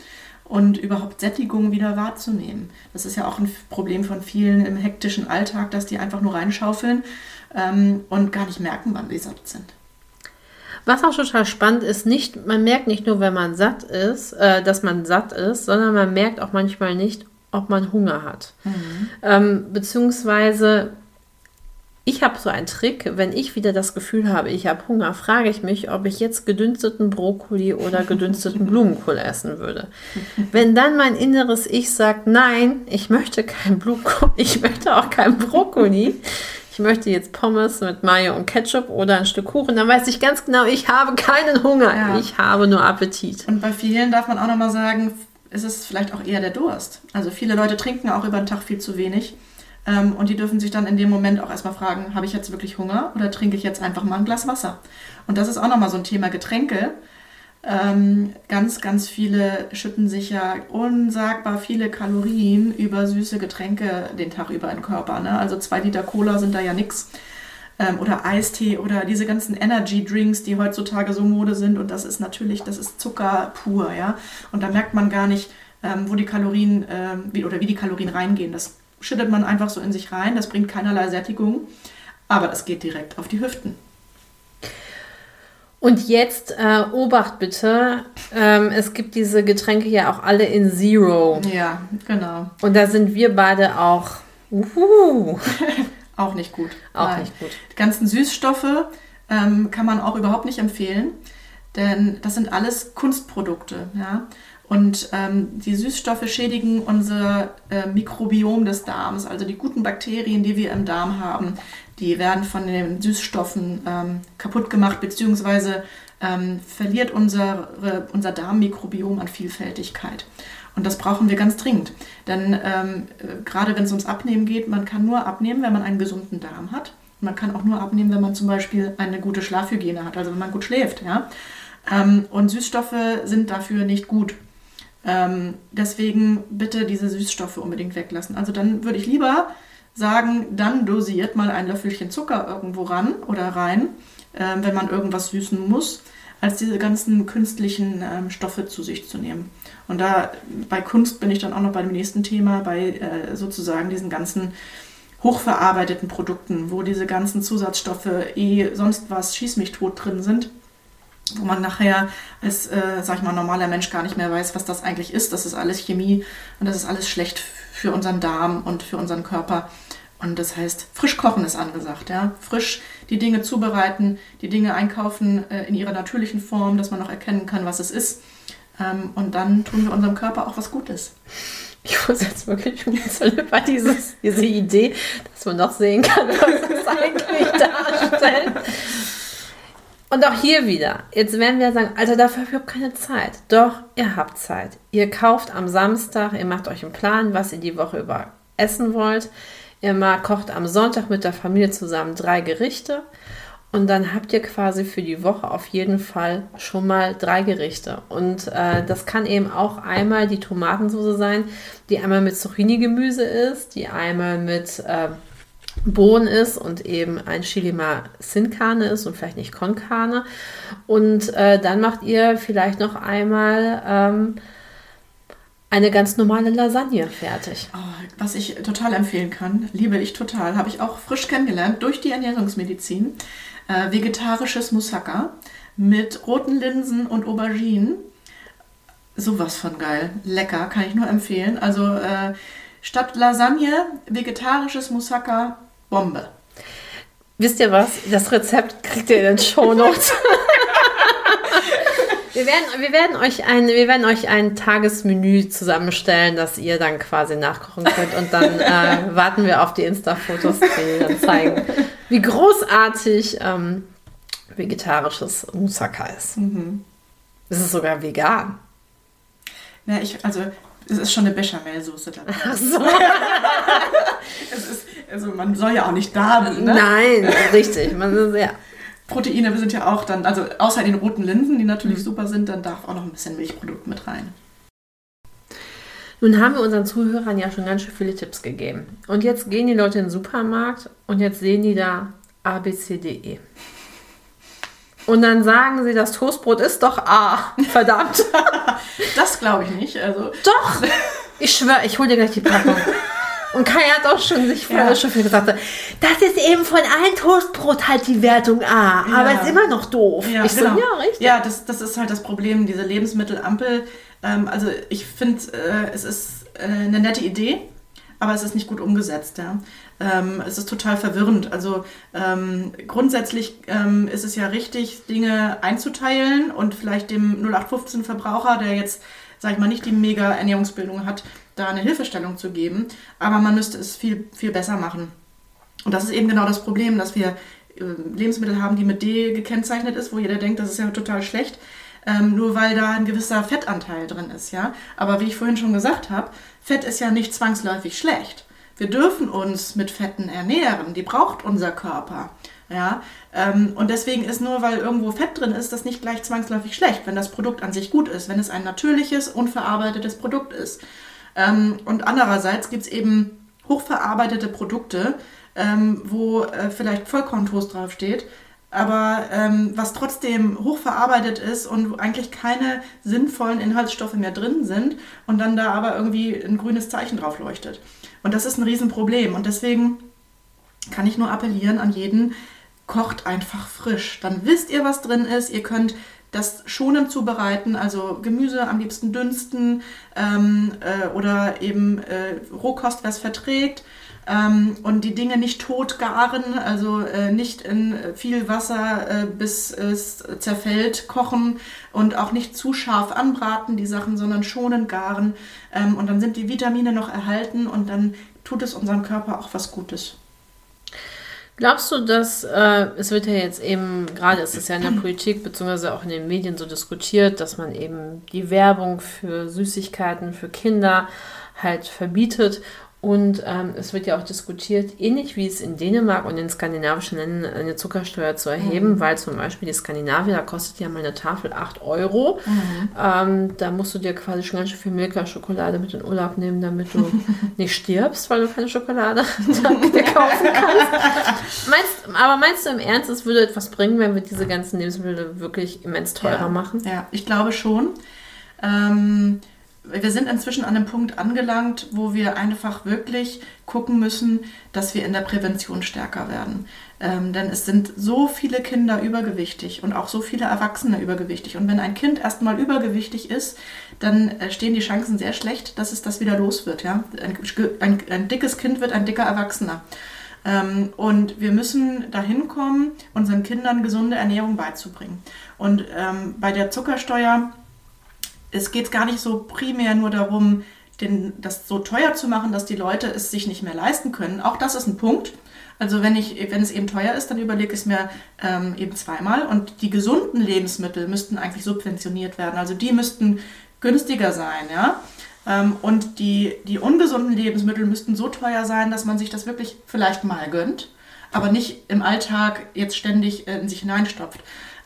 und überhaupt Sättigung wieder wahrzunehmen. Das ist ja auch ein Problem von vielen im hektischen Alltag, dass die einfach nur reinschaufeln ähm, und gar nicht merken, wann sie satt sind. Was auch total spannend ist, nicht, man merkt nicht nur, wenn man satt ist, äh, dass man satt ist, sondern man merkt auch manchmal nicht, ob man Hunger hat. Mhm. Ähm, beziehungsweise ich habe so einen Trick, wenn ich wieder das Gefühl habe, ich habe Hunger, frage ich mich, ob ich jetzt gedünsteten Brokkoli oder gedünsteten Blumenkohl essen würde. Wenn dann mein inneres Ich sagt, nein, ich möchte kein Blumenkohl, ich möchte auch kein Brokkoli, ich möchte jetzt Pommes mit Mayo und Ketchup oder ein Stück Kuchen, dann weiß ich ganz genau, ich habe keinen Hunger, ja. ich habe nur Appetit. Und bei vielen darf man auch nochmal sagen, ist es vielleicht auch eher der Durst. Also viele Leute trinken auch über den Tag viel zu wenig. Ähm, und die dürfen sich dann in dem Moment auch erstmal fragen, habe ich jetzt wirklich Hunger oder trinke ich jetzt einfach mal ein Glas Wasser? Und das ist auch nochmal so ein Thema Getränke. Ähm, ganz, ganz viele schütten sich ja unsagbar viele Kalorien über süße Getränke den Tag über in den Körper. Ne? Also zwei Liter Cola sind da ja nichts. Ähm, oder Eistee oder diese ganzen Energy Drinks, die heutzutage so Mode sind. Und das ist natürlich, das ist Zucker pur, ja. Und da merkt man gar nicht, ähm, wo die Kalorien ähm, wie, oder wie die Kalorien reingehen. Das schüttet man einfach so in sich rein. Das bringt keinerlei Sättigung, aber das geht direkt auf die Hüften. Und jetzt äh, Obacht bitte, ähm, es gibt diese Getränke ja auch alle in Zero. Ja, genau. Und da sind wir beide auch. Uhuhu. auch nicht gut. Auch Nein. nicht gut. Die ganzen Süßstoffe ähm, kann man auch überhaupt nicht empfehlen, denn das sind alles Kunstprodukte. Ja? Und ähm, die Süßstoffe schädigen unser äh, Mikrobiom des Darms, also die guten Bakterien, die wir im Darm haben, die werden von den Süßstoffen ähm, kaputt gemacht, beziehungsweise ähm, verliert unsere, unser Darmmikrobiom an Vielfältigkeit. Und das brauchen wir ganz dringend. Denn ähm, äh, gerade wenn es ums Abnehmen geht, man kann nur abnehmen, wenn man einen gesunden Darm hat. Man kann auch nur abnehmen, wenn man zum Beispiel eine gute Schlafhygiene hat, also wenn man gut schläft. Ja? Ähm, und Süßstoffe sind dafür nicht gut. Ähm, deswegen bitte diese Süßstoffe unbedingt weglassen. Also dann würde ich lieber sagen, dann dosiert mal ein Löffelchen Zucker irgendwo ran oder rein, äh, wenn man irgendwas süßen muss, als diese ganzen künstlichen ähm, Stoffe zu sich zu nehmen. Und da bei Kunst bin ich dann auch noch bei dem nächsten Thema, bei äh, sozusagen diesen ganzen hochverarbeiteten Produkten, wo diese ganzen Zusatzstoffe eh sonst was schieß mich tot drin sind wo man nachher als, äh, sag ich mal, normaler Mensch gar nicht mehr weiß, was das eigentlich ist. Das ist alles Chemie und das ist alles schlecht für unseren Darm und für unseren Körper. Und das heißt, frisch kochen ist angesagt, ja. Frisch die Dinge zubereiten, die Dinge einkaufen äh, in ihrer natürlichen Form, dass man noch erkennen kann, was es ist. Ähm, und dann tun wir unserem Körper auch was Gutes. Ich muss jetzt wirklich schmunzeln über dieses, diese Idee, dass man noch sehen kann, was es eigentlich darstellt. Und auch hier wieder, jetzt werden wir sagen, also dafür habe ich überhaupt keine Zeit. Doch, ihr habt Zeit. Ihr kauft am Samstag, ihr macht euch einen Plan, was ihr die Woche über essen wollt. Mal kocht am Sonntag mit der Familie zusammen drei Gerichte. Und dann habt ihr quasi für die Woche auf jeden Fall schon mal drei Gerichte. Und äh, das kann eben auch einmal die Tomatensauce sein, die einmal mit Zucchini-Gemüse ist, die einmal mit äh, Bohnen ist und eben ein Chili mal Sin Carne ist und vielleicht nicht Con. Und äh, dann macht ihr vielleicht noch einmal ähm, eine ganz normale Lasagne fertig. Oh, was ich total empfehlen kann, liebe ich total, habe ich auch frisch kennengelernt durch die Ernährungsmedizin. Äh, vegetarisches Moussaka mit roten Linsen und Auberginen. Sowas von geil. Lecker, kann ich nur empfehlen. Also äh, statt Lasagne, vegetarisches Moussaka Bombe. Wisst ihr was? Das Rezept kriegt ihr in den Show Notes. wir, werden, wir, werden euch ein, wir werden euch ein Tagesmenü zusammenstellen, das ihr dann quasi nachkochen könnt. Und dann äh, warten wir auf die Insta-Fotos, die dann zeigen, wie großartig ähm, vegetarisches Moussaka ist. Mhm. Es ist sogar vegan. Ja, ich, also es ist schon eine Bechamelsoße dabei. Ach so. es ist, also man soll ja auch nicht darben. Ne? Nein, richtig. Man, ja. Proteine sind ja auch dann, also außer den roten Linsen, die natürlich mhm. super sind, dann darf auch noch ein bisschen Milchprodukt mit rein. Nun haben wir unseren Zuhörern ja schon ganz schön viele Tipps gegeben. Und jetzt gehen die Leute in den Supermarkt und jetzt sehen die da A, B, C, D, E. Und dann sagen sie, das Toastbrot ist doch A. Verdammt. das glaube ich nicht. Also. Doch! Ich schwöre, ich hole dir gleich die Packung. Und Kai hat auch schon sich vorher Ja. schon viel gesagt. Das ist eben von allen Toastbrot halt die Wertung A, aber Ja. ist immer noch doof. Ja, ich so, genau. ja, richtig. Ja, das, das ist halt das Problem, diese Lebensmittelampel. Ähm, also ich finde, äh, es ist äh, eine nette Idee, aber es ist nicht gut umgesetzt. Ja? Ähm, es ist total verwirrend. Also ähm, grundsätzlich ähm, ist es ja richtig, Dinge einzuteilen und vielleicht dem 0815-Verbraucher, der jetzt, sag ich mal, nicht die mega Ernährungsbildung hat, da eine Hilfestellung zu geben. Aber man müsste es viel, viel besser machen. Und das ist eben genau das Problem, dass wir äh, Lebensmittel haben, die mit D gekennzeichnet ist, wo jeder denkt, das ist ja total schlecht, ähm, nur weil da ein gewisser Fettanteil drin ist, ja. Aber wie ich vorhin schon gesagt habe, Fett ist ja nicht zwangsläufig schlecht. Wir dürfen uns mit Fetten ernähren, die braucht unser Körper. Ja, ähm, und deswegen ist nur, weil irgendwo Fett drin ist, das nicht gleich zwangsläufig schlecht, wenn das Produkt an sich gut ist, wenn es ein natürliches, unverarbeitetes Produkt ist. Ähm, und andererseits gibt es eben hochverarbeitete Produkte, ähm, wo äh, vielleicht Vollkorntoast draufsteht, aber ähm, was trotzdem hochverarbeitet ist und wo eigentlich keine sinnvollen Inhaltsstoffe mehr drin sind und dann da aber irgendwie ein grünes Zeichen drauf leuchtet. Und das ist ein Riesenproblem. Und deswegen kann ich nur appellieren an jeden, kocht einfach frisch. Dann wisst ihr, was drin ist. Ihr könnt das schonend zubereiten, also Gemüse am liebsten dünsten ähm, äh, oder eben äh, Rohkost, was verträgt. Ähm, und die Dinge nicht tot garen, also äh, nicht in viel Wasser äh, bis es zerfällt kochen und auch nicht zu scharf anbraten, die Sachen, sondern schonend garen. Ähm, und dann sind die Vitamine noch erhalten und dann tut es unserem Körper auch was Gutes. Glaubst du, dass äh, es wird ja jetzt eben, gerade ist es ja in der Politik beziehungsweise auch in den Medien so diskutiert, dass man eben die Werbung für Süßigkeiten für Kinder halt verbietet. Und ähm, es wird ja auch diskutiert, ähnlich wie es in Dänemark und in skandinavischen Ländern eine Zuckersteuer zu erheben, Mhm. weil zum Beispiel die Skandinavier, da kostet ja mal eine Tafel 8 Euro. Mhm. Ähm, da musst du dir quasi schon ganz schön viel Milka-Schokolade mit in Urlaub nehmen, damit du nicht stirbst, weil du keine Schokolade dir kaufen kannst. Meinst, aber meinst du im Ernst, es würde etwas bringen, wenn wir diese ganzen Lebensmittel wirklich immens teurer ja. machen? Ja, ich glaube schon. Ähm, wir sind inzwischen an einem Punkt angelangt, wo wir einfach wirklich gucken müssen, dass wir in der Prävention stärker werden. Ähm, denn es sind so viele Kinder übergewichtig und auch so viele Erwachsene übergewichtig. Und wenn ein Kind erstmal übergewichtig ist, dann äh, stehen die Chancen sehr schlecht, dass es das wieder los wird. Ja? Ein, ein, ein dickes Kind wird ein dicker Erwachsener. Ähm, und wir müssen dahin kommen, unseren Kindern gesunde Ernährung beizubringen. Und ähm, bei der Zuckersteuer es geht gar nicht so primär nur darum, den, das so teuer zu machen, dass die Leute es sich nicht mehr leisten können. Auch das ist ein Punkt. Also wenn, ich, wenn es eben teuer ist, dann überlege ich es mir ähm, eben zweimal. Und die gesunden Lebensmittel müssten eigentlich subventioniert werden. Also die müssten günstiger sein, ja. Ähm, und die, die ungesunden Lebensmittel müssten so teuer sein, dass man sich das wirklich vielleicht mal gönnt, aber nicht im Alltag jetzt ständig äh, in sich hineinstopft.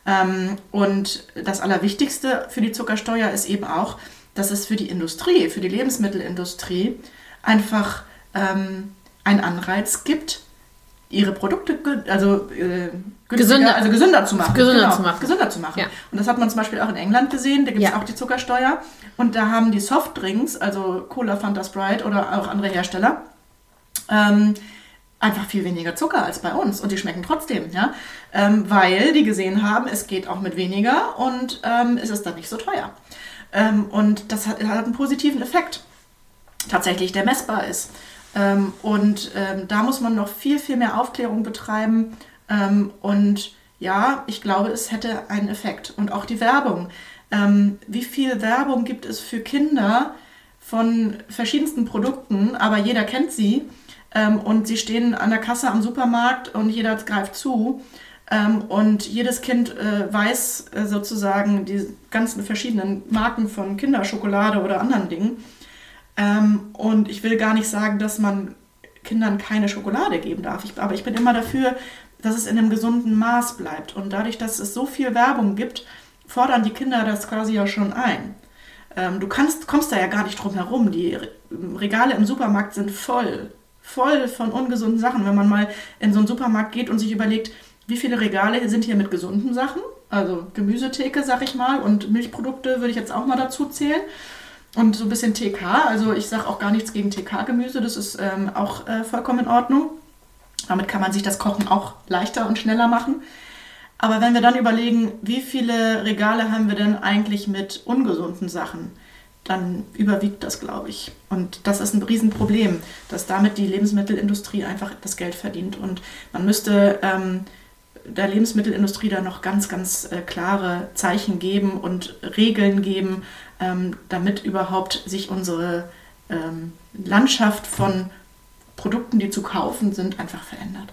Ähm, und das Allerwichtigste für die Zuckersteuer ist eben auch, dass es für die Industrie, für die Lebensmittelindustrie einfach ähm, einen Anreiz gibt, ihre Produkte also, äh, Gesünder- also gesünder zu machen. Genau, gesünder zu machen. Gesünder zu machen. Ja. Und das hat man zum Beispiel auch in England gesehen, da gibt es Ja. auch die Zuckersteuer. Und da haben die Softdrinks, also Cola, Fanta, Sprite oder auch andere Hersteller, ähm, einfach viel weniger Zucker als bei uns und die schmecken trotzdem, ja, ähm, weil die gesehen haben, es geht auch mit weniger und ähm, es ist dann nicht so teuer. Ähm, und das hat, hat einen positiven Effekt, tatsächlich, der messbar ist. Ähm, und ähm, da muss man noch viel, viel mehr Aufklärung betreiben ähm, und ja, ich glaube, es hätte einen Effekt. Und auch die Werbung. Wie viel Werbung gibt es für Kinder von verschiedensten Produkten, aber jeder kennt sie und sie stehen an der Kasse am Supermarkt und jeder greift zu. Ähm, und jedes Kind äh, weiß äh, sozusagen die ganzen verschiedenen Marken von Kinderschokolade oder anderen Dingen. Ähm, und ich will gar nicht sagen, dass man Kindern keine Schokolade geben darf. Ich, aber ich bin immer dafür, dass es in einem gesunden Maß bleibt. Und dadurch, dass es so viel Werbung gibt, fordern die Kinder das quasi ja schon ein. Ähm, du kannst, kommst da ja gar nicht drum herum. Die Re- Regale im Supermarkt sind voll, voll von ungesunden Sachen. Wenn man mal in so einen Supermarkt geht und sich überlegt, wie viele Regale sind hier mit gesunden Sachen also Gemüsetheke, sag ich mal, und Milchprodukte würde ich jetzt auch mal dazu zählen. Und so ein bisschen TK, also ich sage auch gar nichts gegen TK-Gemüse, das ist ähm, auch äh, vollkommen in Ordnung. Damit kann man sich das Kochen auch leichter und schneller machen. Aber wenn wir dann überlegen, wie viele Regale haben wir denn eigentlich mit ungesunden Sachen, dann überwiegt das, glaube ich. Und das ist ein Riesenproblem, dass damit die Lebensmittelindustrie einfach das Geld verdient. Und man müsste ähm, der Lebensmittelindustrie da noch ganz, ganz äh, klare Zeichen geben und Regeln geben, ähm, damit überhaupt sich unsere ähm, Landschaft von Produkten, die zu kaufen sind, einfach verändert.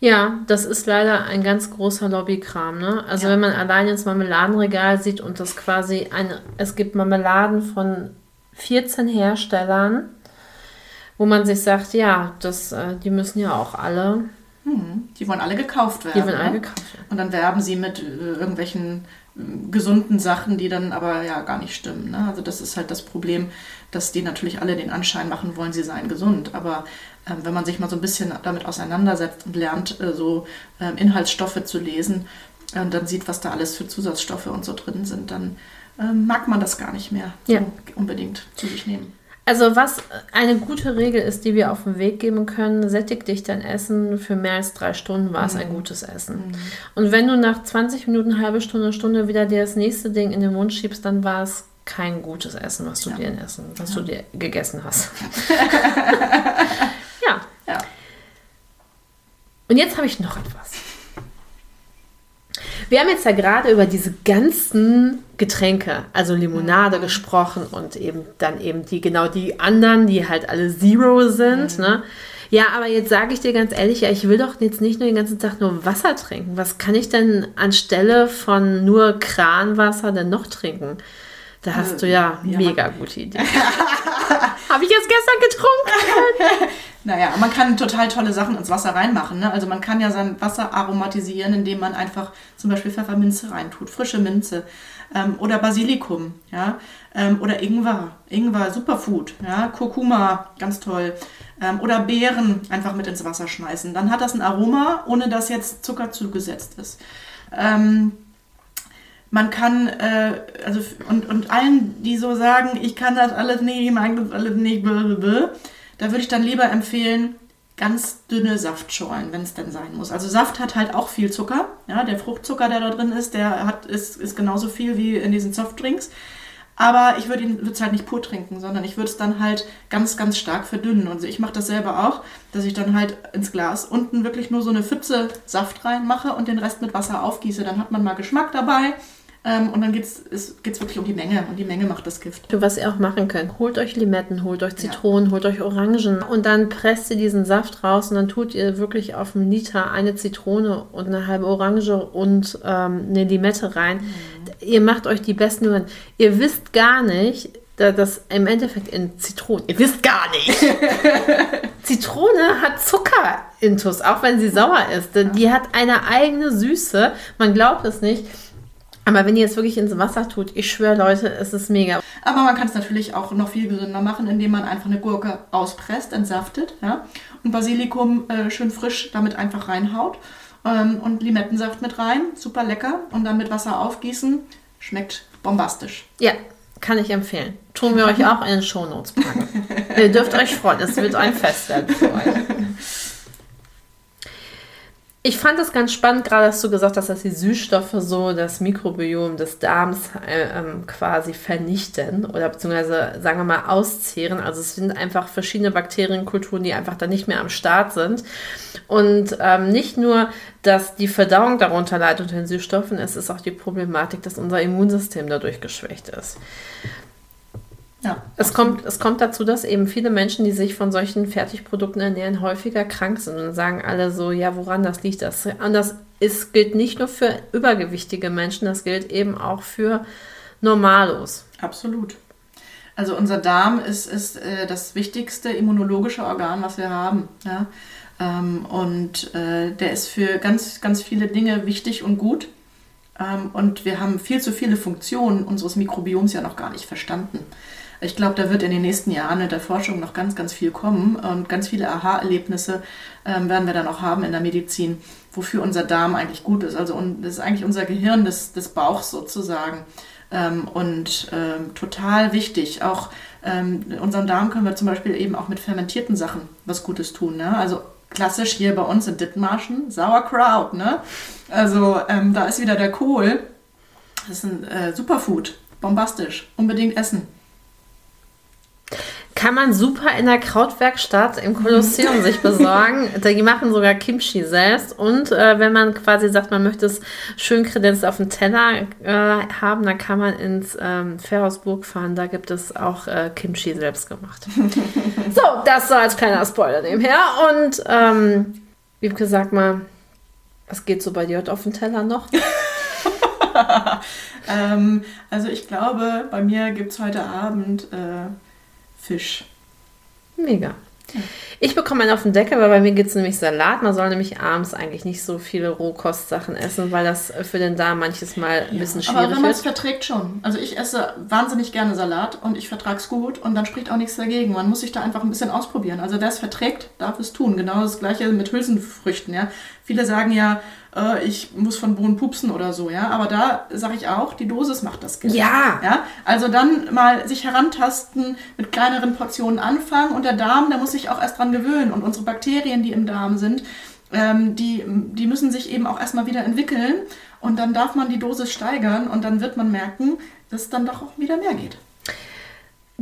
Ja, das ist leider ein ganz großer Lobbykram. Ne? Also ja. wenn man allein ins Marmeladenregal sieht und das quasi eine, es gibt Marmeladen von 14 Herstellern, wo man sich sagt, ja, das, äh, die müssen ja auch alle. Hm, die wollen alle gekauft werden. Die wollen alle ne? gekauft werden. Und dann werben sie mit äh, irgendwelchen gesunden Sachen, die dann aber ja gar nicht stimmen. Ne? Also das ist halt das Problem, dass die natürlich alle den Anschein machen wollen, sie seien gesund. Aber wenn man sich mal so ein bisschen damit auseinandersetzt und lernt, äh, so ähm, Inhaltsstoffe zu lesen und dann sieht, was da alles für Zusatzstoffe und so drin sind, dann mag man das gar nicht mehr ja. so unbedingt zu sich nehmen. Also was eine gute Regel ist, die wir auf den Weg geben können, sättig dich dein Essen für mehr als drei Stunden war es mhm. ein gutes Essen. Mhm. Und wenn du nach 20 Minuten, halbe Stunde, Stunde wieder dir das nächste Ding in den Mund schiebst, dann war es kein gutes Essen, was du ja. dir essen, was ja. du dir gegessen hast. Und jetzt habe ich noch etwas. Wir haben jetzt ja gerade über diese ganzen Getränke, also Limonade mhm. gesprochen und eben dann eben die, genau die anderen, die halt alle Zero sind, mhm. ne? Ja, aber jetzt sage ich dir ganz ehrlich, ja, ich will doch jetzt nicht nur den ganzen Tag nur Wasser trinken. Was kann ich denn anstelle von nur Kranwasser denn noch trinken? Da hast du ja, ja mega gute Idee. Habe ich jetzt gestern getrunken? naja, man kann total tolle Sachen ins Wasser reinmachen. Ne? Also man kann ja sein Wasser aromatisieren, indem man einfach zum Beispiel Pfefferminze reintut, frische Minze ähm, oder Basilikum, ja, ähm, oder Ingwer, Ingwer, Superfood, ja, Kurkuma, ganz toll. Ähm, oder Beeren einfach mit ins Wasser schmeißen. Dann hat das ein Aroma, ohne dass jetzt Zucker zugesetzt ist. Ähm, man kann, äh, also und, und allen, die so sagen, ich kann das alles nicht, ich mag das alles nicht, blablabla, da würde ich dann lieber empfehlen, ganz dünne Saftschorlen, wenn es denn sein muss. Also Saft hat halt auch viel Zucker. Ja, der Fruchtzucker, der da drin ist, der hat, ist, ist genauso viel wie in diesen Softdrinks. Aber ich würde es halt nicht pur trinken, sondern ich würde es dann halt ganz, ganz stark verdünnen. Und ich mache das selber auch, dass ich dann halt ins Glas unten wirklich nur so eine Pfütze Saft reinmache und den Rest mit Wasser aufgieße. Dann hat man mal Geschmack dabei ähm, und dann geht es wirklich um die Menge und die Menge macht das Gift. Was ihr auch machen könnt, holt euch Limetten, holt euch Zitronen, ja. holt euch Orangen und dann presst ihr diesen Saft raus und dann tut ihr wirklich auf einen Liter eine Zitrone und eine halbe Orange und ähm, eine Limette rein. Mhm. Ihr macht euch die besten Nummern. Ihr wisst gar nicht, dass im Endeffekt in Zitronen, ihr wisst gar nicht, Zitrone hat Zucker intus, auch wenn sie sauer ist. Die hat eine eigene Süße. Man glaubt es nicht. Aber wenn ihr es wirklich ins Wasser tut, ich schwöre, Leute, es ist mega. Aber man kann es natürlich auch noch viel gesünder machen, indem man einfach eine Gurke auspresst, entsaftet, ja, und Basilikum äh, schön frisch damit einfach reinhaut ähm, und Limettensaft mit rein, super lecker, und dann mit Wasser aufgießen, schmeckt bombastisch. Ja, kann ich empfehlen. Tun wir euch auch in den Shownotes packen. ihr dürft euch freuen, es wird ein Fest werden für euch. Ich fand es ganz spannend, gerade dass du gesagt hast, dass die Süßstoffe so das Mikrobiom des Darms äh, ähm, quasi vernichten oder beziehungsweise, sagen wir mal, auszehren. Also es sind einfach verschiedene Bakterienkulturen, die einfach da nicht mehr am Start sind. Und ähm, nicht nur, dass die Verdauung darunter leidet unter den Süßstoffen, es ist auch die Problematik, dass unser Immunsystem dadurch geschwächt ist. Ja, es kommt, es kommt dazu, dass eben viele Menschen, die sich von solchen Fertigprodukten ernähren, häufiger krank sind und sagen alle so, ja, woran das liegt das? Und das ist, gilt nicht nur für übergewichtige Menschen, das gilt eben auch für Normalos. Absolut. Also unser Darm ist, ist äh, das wichtigste immunologische Organ, was wir haben. Ja? Ähm, und äh, der ist für ganz, ganz viele Dinge wichtig und gut. Ähm, und wir haben viel zu viele Funktionen unseres Mikrobioms ja noch gar nicht verstanden. Ich glaube, da wird in den nächsten Jahren mit der Forschung noch ganz, ganz viel kommen und ganz viele Aha-Erlebnisse ähm, werden wir dann auch haben in der Medizin, wofür unser Darm eigentlich gut ist. Also das ist eigentlich unser Gehirn des, des Bauchs sozusagen. Ähm, und ähm, total wichtig. Auch ähm, unserem Darm können wir zum Beispiel eben auch mit fermentierten Sachen was Gutes tun. Ne? Also klassisch hier bei uns in Dithmarschen, Sauerkraut. Ne? Also ähm, da ist wieder der Kohl. Das ist ein äh, Superfood, bombastisch, unbedingt essen. Kann man super in der Krautwerkstatt im Kolosseum sich besorgen. Die machen sogar Kimchi selbst. Und äh, wenn man quasi sagt, man möchte es schön kredenzt auf dem Teller äh, haben, dann kann man ins ähm, Fährhausburg fahren. Da gibt es auch äh, Kimchi selbst gemacht. so, das so als kleiner Spoiler nebenher. Und ähm, wie gesagt mal, was geht so bei dir heute auf dem Teller noch? ähm, also ich glaube, bei mir gibt es heute Abend äh, Fisch. Mega. Ich bekomme einen auf den Deckel, weil bei mir gibt es nämlich Salat. Man soll nämlich abends eigentlich nicht so viele Rohkostsachen essen, weil das für den Darm manches Mal ein ja, bisschen schwierig ist. Aber wenn man es verträgt schon. Also ich esse wahnsinnig gerne Salat und ich vertrage es gut und dann spricht auch nichts dagegen. Man muss sich da einfach ein bisschen ausprobieren. Also wer es verträgt, darf es tun. Genau das gleiche mit Hülsenfrüchten. Ja. Viele sagen ja, äh, ich muss von Bohnen pupsen oder so, ja. Aber da sage ich auch, die Dosis macht das Gift. Ja. ja. Also dann mal sich herantasten, mit kleineren Portionen anfangen und der Darm, der muss sich auch erst dran gewöhnen. Und unsere Bakterien, die im Darm sind, ähm, die, die müssen sich eben auch erstmal wieder entwickeln. Und dann darf man die Dosis steigern und dann wird man merken, dass es dann doch auch wieder mehr geht.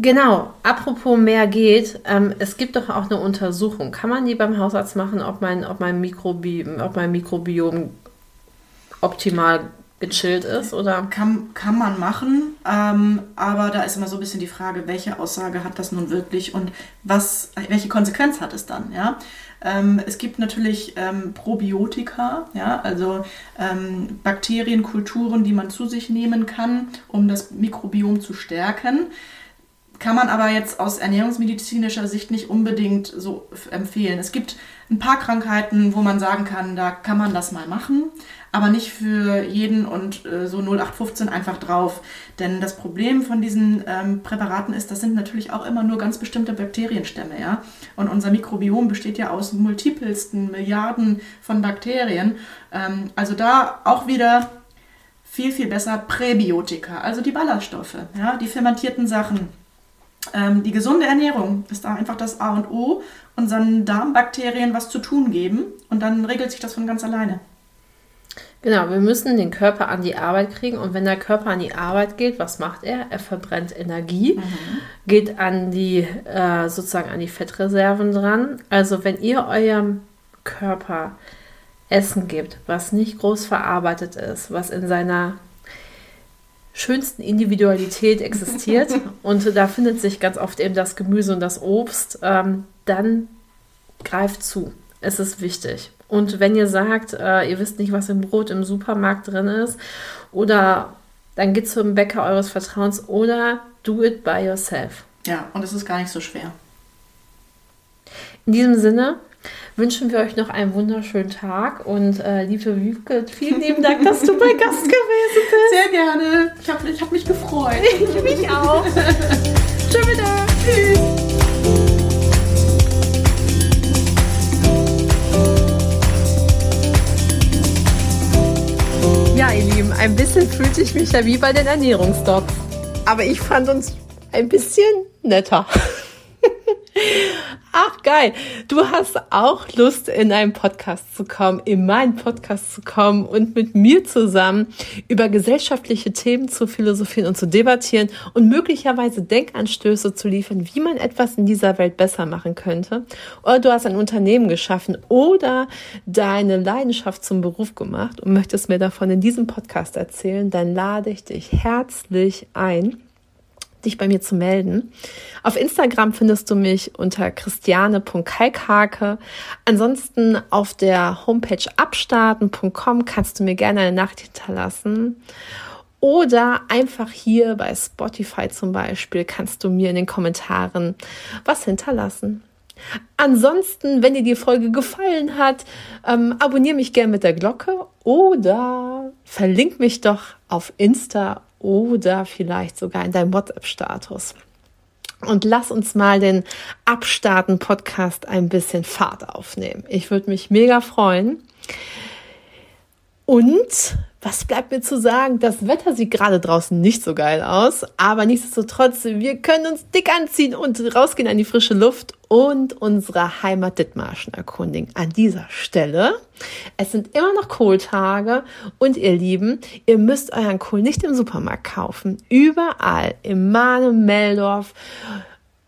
Genau, apropos mehr geht, ähm, es gibt doch auch eine Untersuchung. Kann man die beim Hausarzt machen, ob mein, ob mein, Mikrobi ob mein Mikrobiom optimal gechillt ist? Oder? Kann, kann man machen, ähm, aber da ist immer so ein bisschen die Frage, welche Aussage hat das nun wirklich und was, welche Konsequenz hat es dann? Ja? Ähm, es gibt natürlich ähm, Probiotika, ja, also ähm, Bakterienkulturen, die man zu sich nehmen kann, um das Mikrobiom zu stärken kann man aber jetzt aus ernährungsmedizinischer Sicht nicht unbedingt so empfehlen. Es gibt ein paar Krankheiten, wo man sagen kann, da kann man das mal machen, aber nicht für jeden und äh, so 0815 einfach drauf. Denn das Problem von diesen ähm, Präparaten ist, das sind natürlich auch immer nur ganz bestimmte Bakterienstämme, ja. Und unser Mikrobiom besteht ja aus multipelsten Milliarden von Bakterien. Ähm, also da auch wieder viel, viel besser Präbiotika, also die Ballaststoffe, ja, die fermentierten Sachen ähm, die gesunde Ernährung ist da einfach das A und O, unseren Darmbakterien was zu tun geben und dann regelt sich das von ganz alleine. Genau, wir müssen den Körper an die Arbeit kriegen und wenn der Körper an die Arbeit geht, was macht er? Er verbrennt Energie, mhm. geht an die äh, sozusagen an die Fettreserven dran. Also wenn ihr eurem Körper Essen gibt, was nicht groß verarbeitet ist, was in seiner schönsten Individualität existiert und da findet sich ganz oft eben das Gemüse und das Obst, ähm, dann greift zu. Es ist wichtig. Und wenn ihr sagt, äh, ihr wisst nicht, was im Brot im Supermarkt drin ist, oder dann geht zum Bäcker eures Vertrauens oder do it by yourself. Ja, und es ist gar nicht so schwer. In diesem Sinne, wünschen wir euch noch einen wunderschönen Tag und äh, liebe Wiebke, vielen lieben Dank, dass du bei Gast gewesen bist. Sehr gerne. Ich habe ich hab mich gefreut. ich mich auch. Tschüss. Tschüss. Ja, ihr Lieben, ein bisschen fühlte ich mich ja wie bei den Ernährungsdocs. Aber ich fand uns ein bisschen netter. Ach geil, du hast auch Lust, in einen Podcast zu kommen, in meinen Podcast zu kommen und mit mir zusammen über gesellschaftliche Themen zu philosophieren und zu debattieren und möglicherweise Denkanstöße zu liefern, wie man etwas in dieser Welt besser machen könnte. Oder du hast ein Unternehmen geschaffen oder deine Leidenschaft zum Beruf gemacht und möchtest mir davon in diesem Podcast erzählen, dann lade ich dich herzlich ein dich bei mir zu melden. Auf Instagram findest du mich unter christiane.kalkhake. Ansonsten auf der Homepage abstarten.com kannst du mir gerne eine Nachricht hinterlassen. Oder einfach hier bei Spotify zum Beispiel kannst du mir in den Kommentaren was hinterlassen. Ansonsten, wenn dir die Folge gefallen hat, ähm, abonniere mich gerne mit der Glocke oder verlink mich doch auf Insta oder vielleicht sogar in deinem WhatsApp-Status. und lass uns mal den Abstarten Podcast ein bisschen Fahrt aufnehmen. Ich würde mich mega freuen. Und was bleibt mir zu sagen? Das Wetter sieht gerade draußen nicht so geil aus, aber nichtsdestotrotz, wir können uns dick anziehen und rausgehen an die frische Luft und unsere Heimat Dithmarschen erkundigen. An dieser Stelle, es sind immer noch Kohltage und ihr Lieben, ihr müsst euren Kohl nicht im Supermarkt kaufen. Überall im Mahne, Meldorf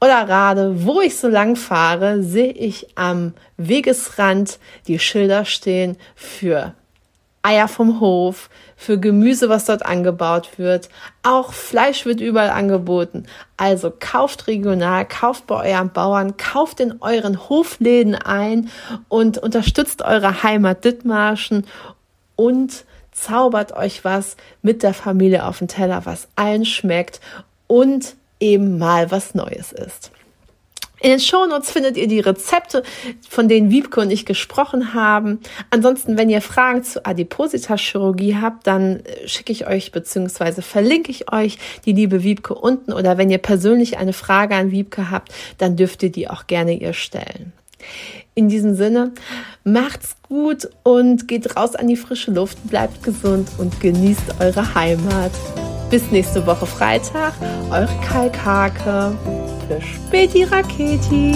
oder Rade, wo ich so lang fahre, sehe ich am Wegesrand die Schilder stehen für Eier vom Hof, für Gemüse, was dort angebaut wird. Auch Fleisch wird überall angeboten. Also kauft regional, kauft bei euren Bauern, kauft in euren Hofläden ein und unterstützt eure Heimat Dithmarschen und zaubert euch was mit der Familie auf den Teller, was allen schmeckt und eben mal was Neues ist. In den Shownotes findet ihr die Rezepte, von denen Wiebke und ich gesprochen haben. Ansonsten, wenn ihr Fragen zu Adipositas-Chirurgie habt, dann äh, schicke ich euch bzw. verlinke ich euch die liebe Wiebke unten. Oder wenn ihr persönlich eine Frage an Wiebke habt, dann dürft ihr die auch gerne ihr stellen. In diesem Sinne, macht's gut und geht raus an die frische Luft, bleibt gesund und genießt eure Heimat. Bis nächste Woche Freitag, eure Kalkhake. Bis späti Raketi.